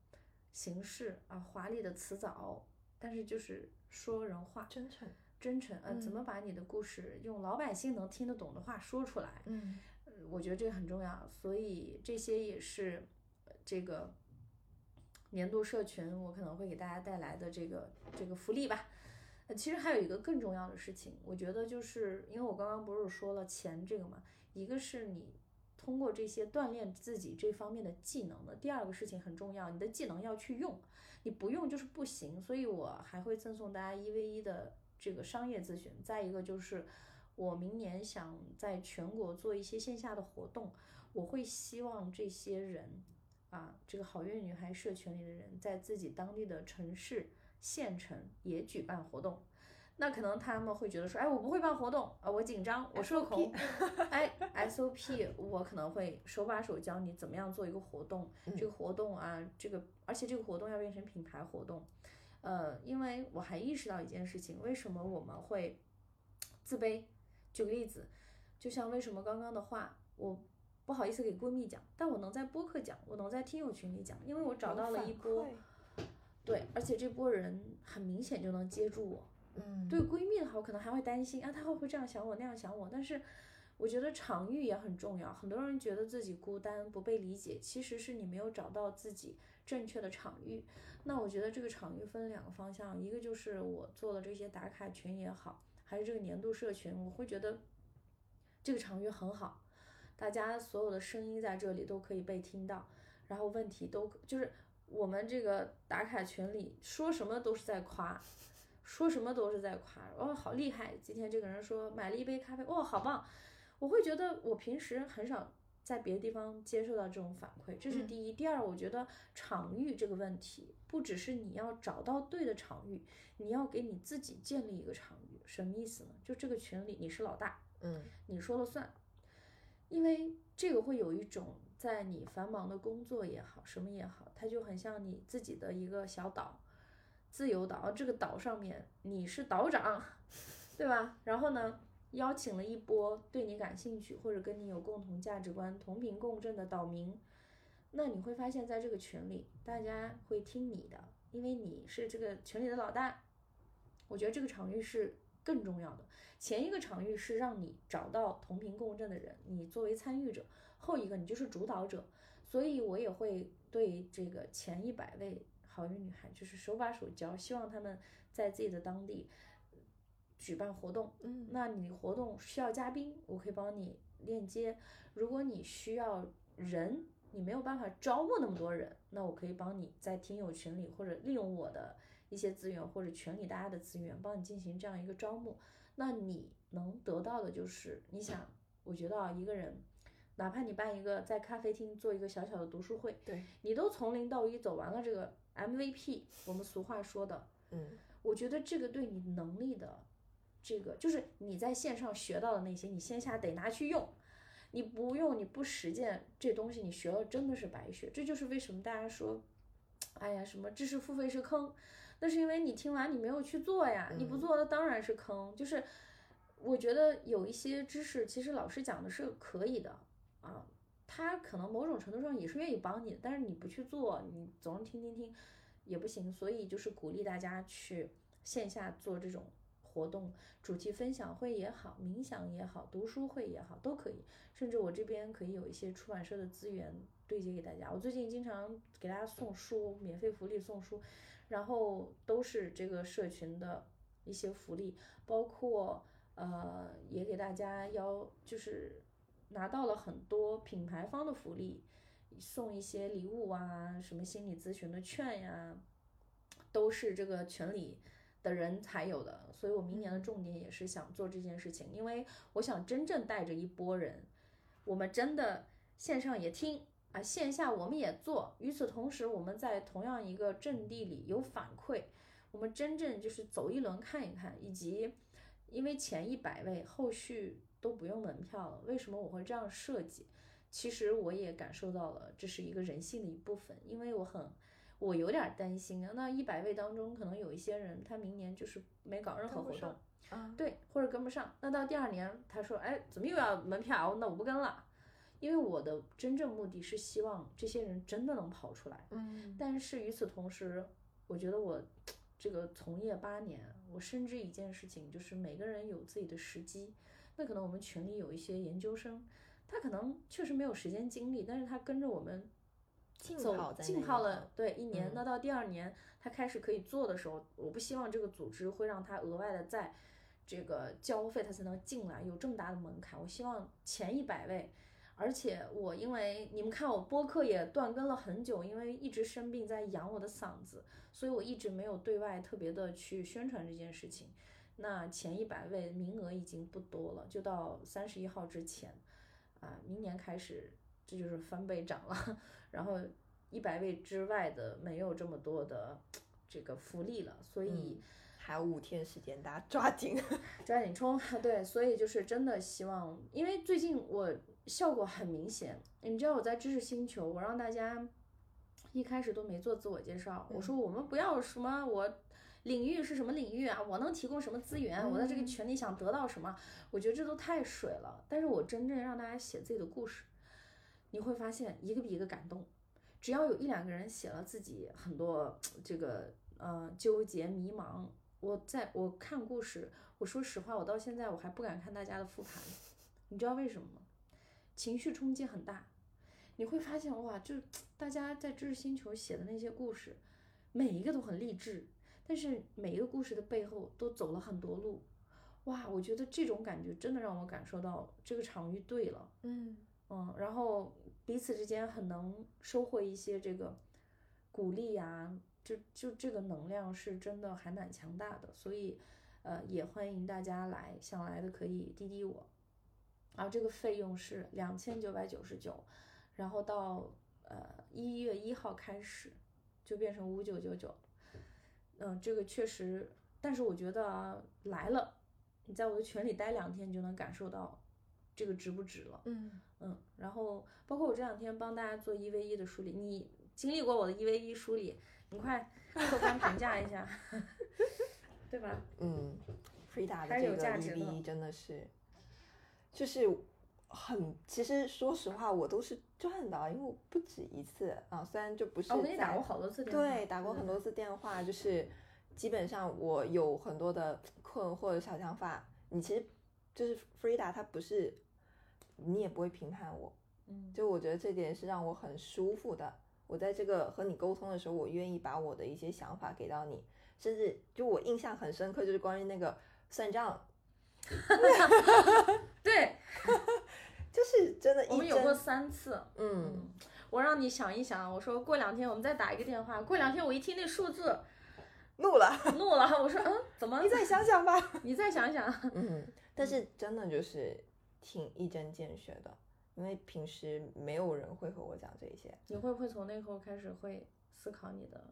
S1: 形式啊、华丽的辞藻，但是就是说人话，
S2: 真诚，
S1: 真诚，呃，怎
S2: 嗯
S1: 么把你的故事用老百姓能听得懂的话说出来，
S2: 嗯
S1: 呃我觉得这个很重要，所以这些也是呃这个年度社群我可能会给大家带来的这个这个福利吧。其实还有一个更重要的事情，我觉得就是因为我刚刚不是说了钱这个嘛，一个是你通过这些锻炼自己这方面的技能的，第二个事情很重要，你的技能要去用，你不用就是不行，所以我还会赠送大家一 v 一的这个商业咨询。再一个就是我明年想在全国做一些线下的活动，我会希望这些人啊，这个好运女孩社群里的人，在自己当地的城市、县城也举办活动。那可能他们会觉得说，哎，我不会办活动啊，我紧张，我社恐，哎，SOP 我可能会手把手教你怎么样做一个活动，这个活动啊，这个而且这个活动要变成品牌活动，呃，因为我还意识到一件事情，为什么我们会自卑？举个例子，就像为什么刚刚的话，我不好意思给闺蜜讲，但我能在播客讲，我能在听友群里讲，因为我找到了一波，对，而且这波人很明显就能接住我。
S2: 嗯
S1: 对闺蜜的话，我可能还会担心啊，她会不会这样想我那样想我？但是我觉得场域也很重要。很多人觉得自己孤单不被理解，其实是你没有找到自己正确的场域。那我觉得这个场域分两个方向，一个就是我做的这些打卡群也好，还是这个年度社群，我会觉得这个场域很好，大家所有的声音在这里都可以被听到，然后问题都就是我们这个打卡群里说什么都是在夸。说什么都是在夸，哦，好厉害！今天这个人说买了一杯咖啡，哦、好棒！我会觉得我平时很少在别的地方接受到这种反馈，这是第一。第二，我觉得场域这个问题，不只是你要找到对的场域，你要给你自己建立一个场域。什么意思呢？就这个群里你是老大，
S2: 嗯
S1: 你说了算，因为这个会有一种在你繁忙的工作也好，什么也好，它就很像你自己的一个小岛，自由岛。这个岛上面你是岛长，对吧？然后呢，邀请了一波对你感兴趣或者跟你有共同价值观、同频共振的岛民，那你会发现在这个群里，大家会听你的，因为你是这个群里的老大。我觉得这个场域是更重要的。前一个场域是让你找到同频共振的人，你作为参与者；后一个你就是主导者。所以我也会对这个前一百位好运女孩，就是手把手教，希望她们在自己的当地举办活动。
S2: 嗯
S1: 那你活动需要嘉宾，我可以帮你链接；如果你需要人，你没有办法招募那么多人，那我可以帮你在听友群里或者利用我的一些资源或者群里大家的资源，帮你进行这样一个招募。那你能得到的就是，你想，我觉得啊，一个人，哪怕你办一个在咖啡厅做一个小小的读书会，
S2: 对，
S1: 你都从零到一走完了这个 MVP，我们俗话说的，
S2: 嗯
S1: 我觉得这个对你能力的，这个就是你在线上学到的那些，你线下得拿去用。你不用，你不实践这东西，你学了真的是白学。这就是为什么大家说，哎呀，什么知识付费是坑，那是因为你听完你没有去做呀，你不做那当然是坑。就是我觉得有一些知识，其实老师讲的是可以的啊，他可能某种程度上也是愿意帮你，但是你不去做，你总是听听听也不行。所以就是鼓励大家去线下做这种。活动主题分享会也好，冥想也好，读书会也好，都可以。甚至我这边可以有一些出版社的资源对接给大家。我最近经常给大家送书，免费福利送书，然后都是这个社群的一些福利，包括呃也给大家邀就是拿到了很多品牌方的福利，送一些礼物啊，什么心理咨询的券呀，都是这个群里。的人才有的，所以我明年的重点也是想做这件事情，因为我想真正带着一波人，我们真的线上也听啊，线下我们也做，与此同时我们在同样一个阵地里有反馈，我们真正就是走一轮看一看，以及因为前一百位后续都不用门票了，为什么我会这样设计？其实我也感受到了这是一个人性的一部分，因为我很。我有点担心啊，那一百位当中可能有一些人，他明年就是没搞任何活动，啊对，或者跟不上。那到第二年，他说，哎，怎么又要门票？那我不跟了，因为我的真正目的是希望这些人真的能跑出来。
S2: 嗯，
S1: 但是与此同时，我觉得我这个从业八年，我深知一件事情，就是每个人有自己的时机。那可能我们群里有一些研究生，他可能确实没有时间精力，但是他跟着我们。走浸泡了对一年，那到第二年他开始可以做的时候，我不希望这个组织会让他额外的在这个交费他才能进来，有这么大的门槛。我希望前一百位，而且我因为你们看我播客也断更了很久，因为一直生病在养我的嗓子，所以我一直没有对外特别的去宣传这件事情。那前一百位名额已经不多了，就到三十一号之前啊，明年开始这就是翻倍涨了。然后一百位之外的没有这么多的这个福利了，所以
S2: 还有五天时间，大家抓紧
S1: 抓紧冲。对，所以就是真的希望，因为最近我效果很明显。你知道我在知识星球，我让大家一开始都没做自我介绍，我说我们不要什么我领域是什么领域啊，我能提供什么资源，我在这个群里想得到什么，我觉得这都太水了。但是我真正让大家写自己的故事。你会发现一个比一个感动，只要有一两个人写了自己很多这个呃纠结迷茫，我在我看故事，我说实话，我到现在我还不敢看大家的复盘，你知道为什么吗？情绪冲击很大，你会发现哇，就大家在知识星球写的那些故事，每一个都很励志，但是每一个故事的背后都走了很多路，哇，我觉得这种感觉真的让我感受到这个场域对了，
S2: 嗯。
S1: 嗯，然后彼此之间很能收获一些这个鼓励呀，就就这个能量是真的还蛮强大的，所以呃也欢迎大家来，想来的可以滴滴我，然后这个费用是两千九百九十九，然后到呃一月一号开始就变成五九九九，嗯，这个确实，但是我觉得啊来了，你在我的群里待两天，你就能感受到。这个值不值了？
S2: 嗯
S1: 嗯，然后包括我这两天帮大家做一 v 一的梳理，你经历过我的一 v 一梳理，你快客观评价一下，对吧？
S2: 嗯，Frida 的这个一 v 一真的是，就是很，其实说实话，我都是赚的，因为我不止一次啊，虽然就不是
S1: 我给你打过好多次电话，
S2: 对，打过很多次电话，就是基本上我有很多的困惑的小想法，你其实就是 Frida，他不是。你也不会评判我，
S1: 嗯，
S2: 就我觉得这点是让我很舒服的。我在这个和你沟通的时候，我愿意把我的一些想法给到你，甚至就我印象很深刻，就是关于那个算账
S1: 对，
S2: 就是真的，
S1: 我们有过三次，
S2: 嗯，
S1: 我让你想一想，我说过两天我们再打一个电话，过两天我一听那数字，
S2: 怒了，
S1: 怒了，我说嗯，怎么？
S2: 你再想想吧，
S1: 你再想想，
S2: 嗯，但是真的就是。挺一针见血的，因为平时没有人会和我讲这些。
S1: 你会不会从那后开始会思考你的，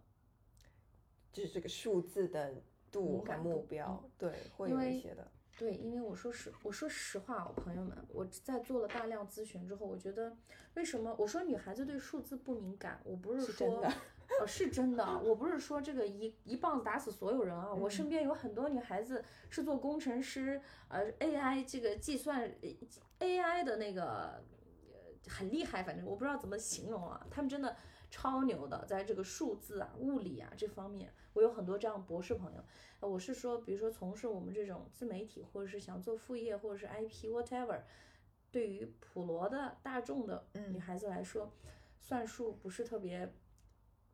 S2: 就是这个数字的度和目标？对，会有一些的。
S1: 对，因为我说实我说实话，我朋友们，我在做了大量咨询之后，我觉得为什么我说女孩子对数字不敏感，我不是说
S2: 是真的
S1: 呃是真的啊，我不是说这个一一棒子打死所有人啊，我
S2: 嗯。
S1: 身边有很多女孩子是做工程师，呃 AI 这个计算呃 AI 的那个呃很厉害，反正我不知道怎么形容啊，他们真的超牛的，在这个数字啊、物理啊这方面，我有很多这样博士朋友。呃我是说，比如说从事我们这种自媒体，或者是想做副业，或者是 IP whatever，对于普罗的大众的
S2: 嗯
S1: 女孩子来说，算术不是特别，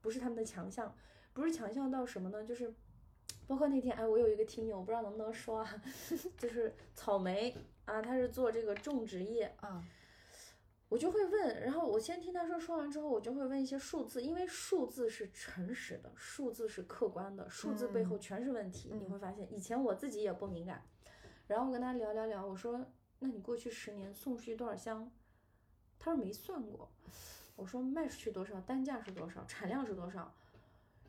S1: 不是他们的强项，不是强项到什么呢？就是。包括那天，哎，我有一个听友，我不知道能不能说啊，就是草莓啊，他是做这个种植业，
S2: 啊，
S1: 我就会问，然后我先听他说，说完之后，我就会问一些数字，因为数字是诚实的，数字是客观的，数字背后全是问题。你会发现，以前我自己也不敏感，然后我跟他聊聊聊，我说，那你过去十年送出去多少箱？他说没算过。我说卖出去多少，单价是多少，产量是多少，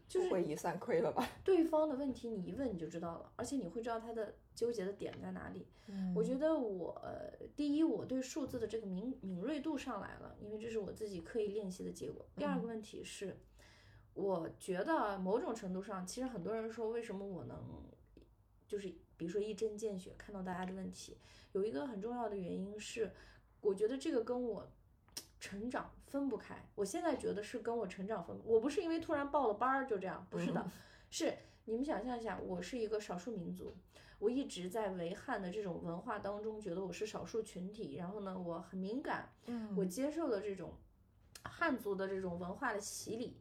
S1: 就
S2: 会一算亏了吧？
S1: 对方的问题你一问你就知道了，而且你会知道他的纠结的点在哪里。
S2: 嗯
S1: 我觉得我呃第一，我对数字的这个敏敏锐度上来了，因为这是我自己刻意练习的结果。第二个问题是，我觉得某种程度上，其实很多人说为什么我能，就是比如说一针见血看到大家的问题，有一个很重要的原因是，我觉得这个跟我成长分不开。我现在觉得是跟我成长分，我不是因为突然报了班儿就这样，不是的，是你们想象一下，我是一个少数民族。我一直在维汉的这种文化当中，觉得我是少数群体，然后呢，我很敏感，
S2: 嗯
S1: 我接受了这种汉族的这种文化的洗礼。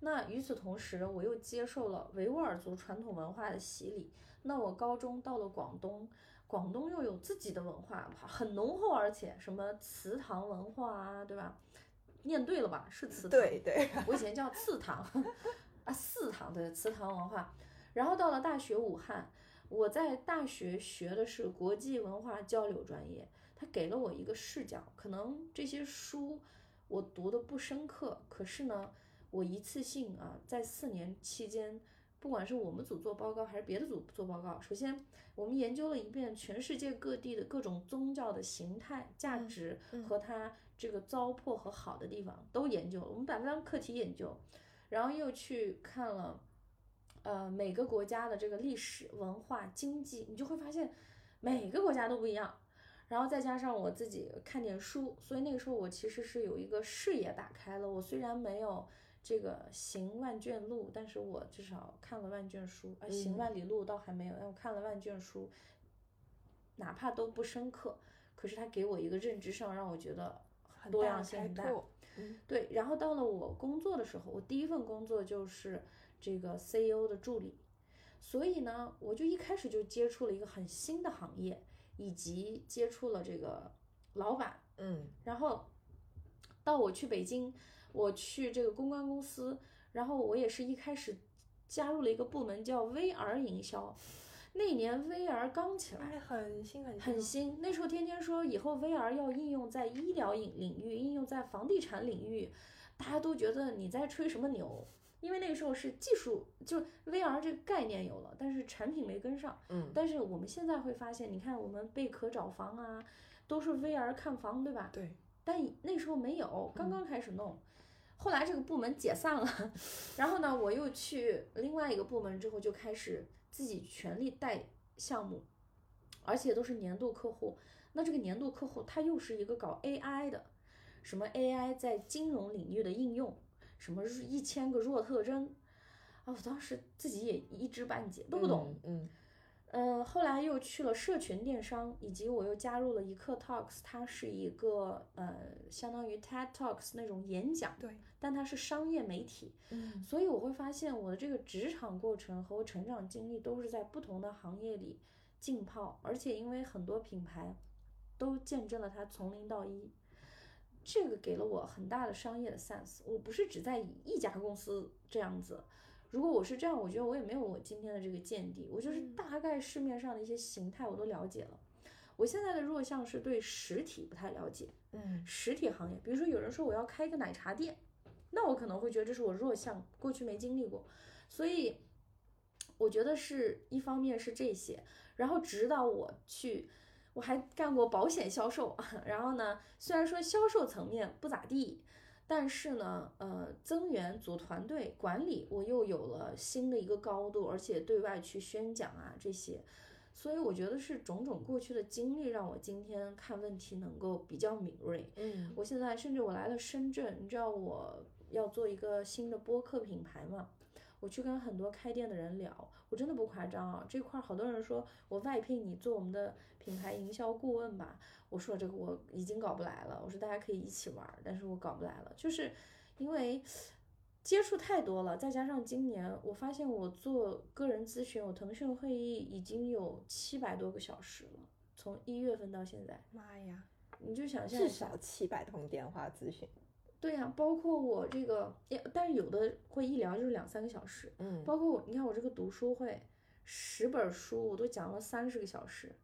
S1: 那与此同时，我又接受了维吾尔族传统文化的洗礼。那我高中到了广东，广东又有自己的文化，很浓厚，而且什么祠堂文化啊，对吧？念对了吧？是祠堂。
S2: 对对，
S1: 我以前叫祠堂，啊，祠堂对，祠堂文化。然后到了大学武汉，我在大学学的是国际文化交流专业，它给了我一个视角。可能这些书我读的不深刻，可是呢，我一次性啊，在四年期间，不管是我们组做报告还是别的组做报告，首先我们研究了一遍全世界各地的各种宗教的形态、价值和它这个糟粕和好的地方都研究了，我们把它当课题研究，然后又去看了。呃，每个国家的这个历史文化、经济，你就会发现每个国家都不一样。然后再加上我自己看点书，所以那个时候我其实是有一个视野打开了。我虽然没有这个行万卷路，但是我至少看了万卷书。啊，行万里路倒还没有，但我看了万卷书，哪怕都不深刻，可是它给我一个认知上让我觉得多样性很大。
S2: 嗯
S1: 对，然后到了我工作的时候，我第一份工作就是这个 CEO 的助理，所以呢，我就一开始就接触了一个很新的行业，以及接触了这个老板，
S2: 嗯
S1: 然后到我去北京，我去这个公关公司，然后我也是一开始加入了一个部门叫 VR 营销，那年 VR 刚起来，
S2: 哎，很新很新
S1: 很新。那时候天天说以后 VR 要应用在医疗领领域，应用在房地产领域，大家都觉得你在吹什么牛？因为那个时候是技术，就 VR 这个概念有了，但是产品没跟上。
S2: 嗯
S1: 但是我们现在会发现，你看我们贝壳找房啊，都是 VR 看房，对吧？
S2: 对，
S1: 但那时候没有，刚刚开始弄。后来这个部门解散了，然后呢，我又去另外一个部门之后，就开始自己全力带项目，而且都是年度客户。那这个年度客户他又是一个搞 AI 的，什么 AI 在金融领域的应用，什么一千个弱特征，啊，我当时自己也一知半解，都不懂。
S2: 嗯
S1: 嗯，后来又去了社群电商，以及我又加入了一刻 Talks，它是一个呃相当于 TED Talks 那种演讲，
S2: 对，
S1: 但它是商业媒体，
S2: 嗯。
S1: 所以我会发现我的这个职场过程和我成长经历都是在不同的行业里浸泡，而且因为很多品牌都见证了它从零到一，这个给了我很大的商业的 sense。我不是只在一家公司这样子，如果我是这样，我觉得我也没有我今天的这个见地。我就是大概市面上的一些形态我都了解了。我现在的弱项是对实体不太了解，
S2: 嗯
S1: 实体行业，比如说有人说我要开一个奶茶店，那我可能会觉得这是我弱项，过去没经历过，所以我觉得是一方面是这些，然后直到我去，我还干过保险销售，然后呢，虽然说销售层面不咋地，但是呢，呃，增援组团队管理，我又有了新的一个高度，而且对外去宣讲啊这些，所以我觉得是种种过去的经历让我今天看问题能够比较敏锐。
S2: 嗯
S1: 我现在甚至我来了深圳，你知道我要做一个新的播客品牌嘛？我去跟很多开店的人聊，我真的不夸张啊！这块儿好多人说我外聘你做我们的品牌营销顾问吧，我说这个我已经搞不来了，我说大家可以一起玩儿，但是我搞不来了，就是因为接触太多了，再加上今年我发现我做个人咨询，我腾讯会议已经有七百多个小时了，从一月份到现在，
S2: 妈呀，
S1: 你就想象
S2: 至少七百通电话咨询。
S1: 对呀、包括我这个，也但是有的会一聊就是两三个小时，
S2: 嗯，
S1: 包括我，你看我这个读书会，十本书我都讲了三十个小时，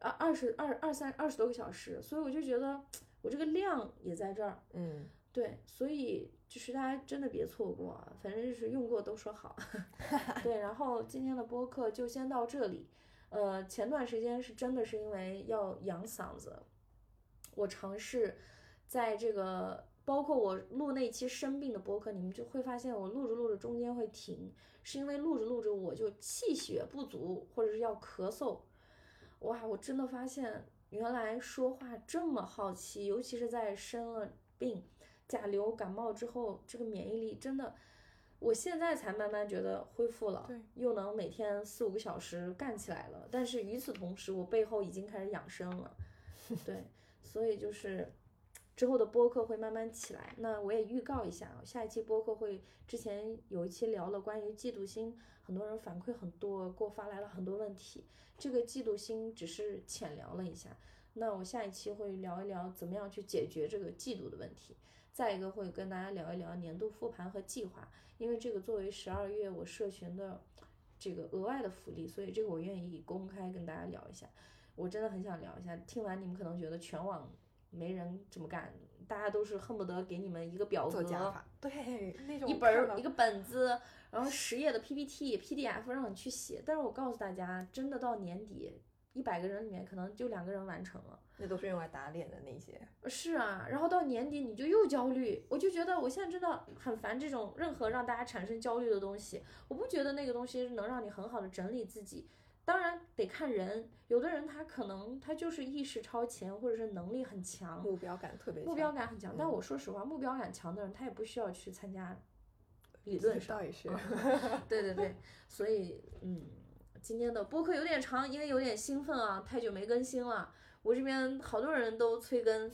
S1: 啊，二十二二三二十多个小时，所以我就觉得我这个量也在这儿，
S2: 嗯，
S1: 对，所以就是大家真的别错过啊，反正就是用过都说好，对，然后今天的播客就先到这里，呃，前段时间是真的是因为要养嗓子，我尝试在这个包括我录那期生病的播客，你们就会发现我录着录着中间会停，是因为录着录着我就气血不足，或者是要咳嗽。哇，我真的发现原来说话这么好奇，尤其是在生了病、甲流感冒之后，这个免疫力真的，我现在才慢慢觉得恢复了
S2: 对，
S1: 又能每天四五个小时干起来了。但是与此同时，我背后已经开始养生了，对，所以就是之后的播客会慢慢起来。那我也预告一下，下一期播客会之前有一期聊了关于嫉妒心，很多人反馈很多，给我发来了很多问题。这个嫉妒心只是浅聊了一下，那我下一期会聊一聊怎么样去解决这个嫉妒的问题。再一个会跟大家聊一聊年度复盘和计划，因为这个作为十二月我社群的这个额外的福利，所以这个我愿意公开跟大家聊一下。我真的很想聊一下，听完你们可能觉得全网没人这么干，大家都是恨不得给你们一个表格，
S2: 对，那种
S1: 一本儿一个本子，然后十页的 PPT、PDF 让你去写。但是我告诉大家，真的到年底，一百个人里面可能就两个人完成了。
S2: 那都是用来打脸的那些。
S1: 是啊，然后到年底你就又焦虑，我就觉得我现在真的很烦这种任何让大家产生焦虑的东西。我不觉得那个东西能让你很好的整理自己，当然得看人，有的人他可能他就是意识超前，或者是能力很强，
S2: 目标感特别强，
S1: 目标感很强。但
S2: 嗯
S1: 我说实话，目标感强的人他也不需要去参加理论上
S2: 倒。也是，
S1: 对对对，所以嗯，今天的播客有点长，因为有点兴奋啊，太久没更新了。我这边好多人都催更，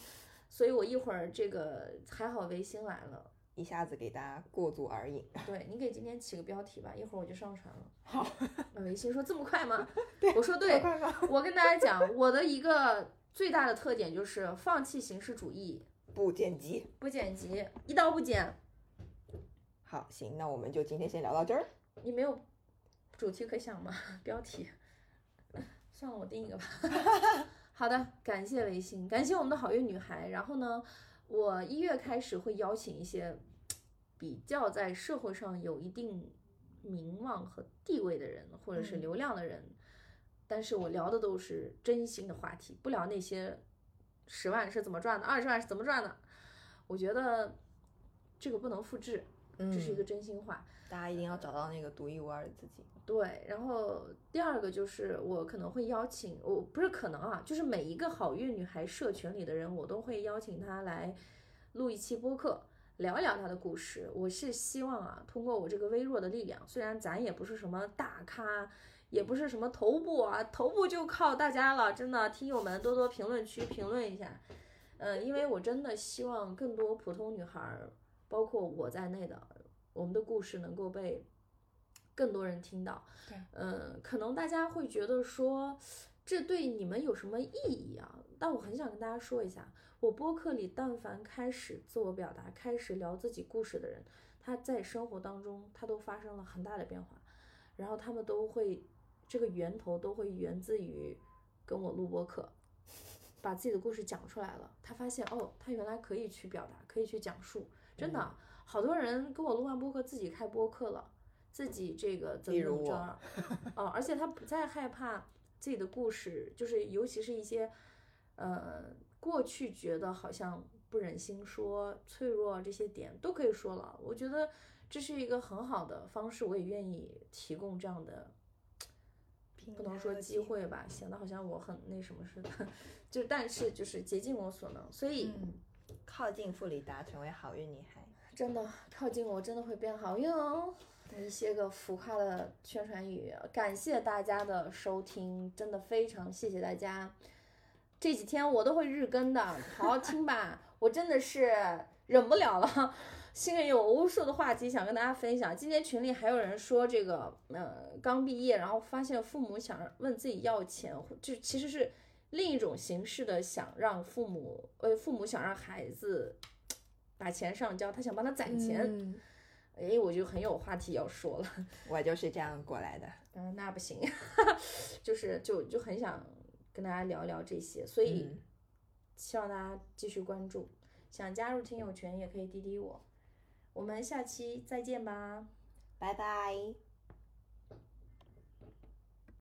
S1: 所以我一会儿这个还好维新来了。
S2: 一下子给大家过足而瘾。
S1: 对你给今天起个标题吧，一会儿我就上传了。
S2: 好，
S1: 那维新说这么快吗？
S2: 对
S1: 我说对，我跟大家讲，我的一个最大的特点就是放弃形式主义，
S2: 不剪辑。
S1: 不剪辑，一刀不剪。
S2: 好，行，那我们就今天先聊到这儿。
S1: 你没有主题可想吗？标题，算了，我定一个吧。好的，感谢维新，感谢我们的好运女孩。然后呢，我一月开始会邀请一些比较在社会上有一定名望和地位的人，或者是
S2: 嗯
S1: 流量的人，但是我聊的都是真心的话题，不聊那些十万是怎么赚的，二十万是怎么赚的。我觉得这个不能复制，这是一个真心话。
S2: 大家一定要找到那个独一无二的自己。
S1: 对，然后第二个就是我可能会邀请，我不是可能啊，就是每一个好运女孩社群里的人，我都会邀请她来录一期播客，聊一聊她的故事。我是希望啊，通过我这个微弱的力量，虽然咱也不是什么大咖，也不是什么头部啊，头部就靠大家了，真的，听友们多多评论区评论一下。呃，因为我真的希望更多普通女孩儿，包括我在内的，我们的故事能够被更多人听到。
S2: 对，
S1: 嗯，可能大家会觉得说，这对你们有什么意义啊？但我很想跟大家说一下，我播客里但凡开始自我表达、开始聊自己故事的人，他在生活当中他都发生了很大的变化，然后他们都会这个源头都会源自于跟我录播客。把自己的故事讲出来了，他发现哦，他原来可以去表达，可以去讲述，真的，好多人跟我录完播客自己开播客了，自己这个怎么怎么着，哦，而且他不再害怕自己的故事，就是尤其是一些呃过去觉得好像不忍心说、脆弱这些点都可以说了。我觉得这是一个很好的方式，我也愿意提供这样的。不能说机会吧，显得好像我很那什么似的，就但是就是竭尽我所能，所以、
S2: 嗯，靠近弗里达，成为好运女孩。
S1: 真的靠近我真的会变好运哦。一些个浮夸的宣传语，感谢大家的收听，真的非常谢谢大家。这几天我都会日更的，好好听吧。我真的是忍不了了，心里有无数的话题想跟大家分享。今天群里还有人说这个，呃，刚毕业，然后发现父母想问自己要钱，就其实是另一种形式的想让父母，呃，父母想让孩子把钱上交，他想帮他攒钱。
S2: 嗯，
S1: 哎，我就很有话题要说了。
S2: 我就是这样过来的。
S1: 嗯，那不行，就是就就很想跟大家聊聊这些，所以
S2: 嗯
S1: 希望大家继续关注。想加入听友群也可以滴滴我。我们下期再见吧。
S2: 拜拜。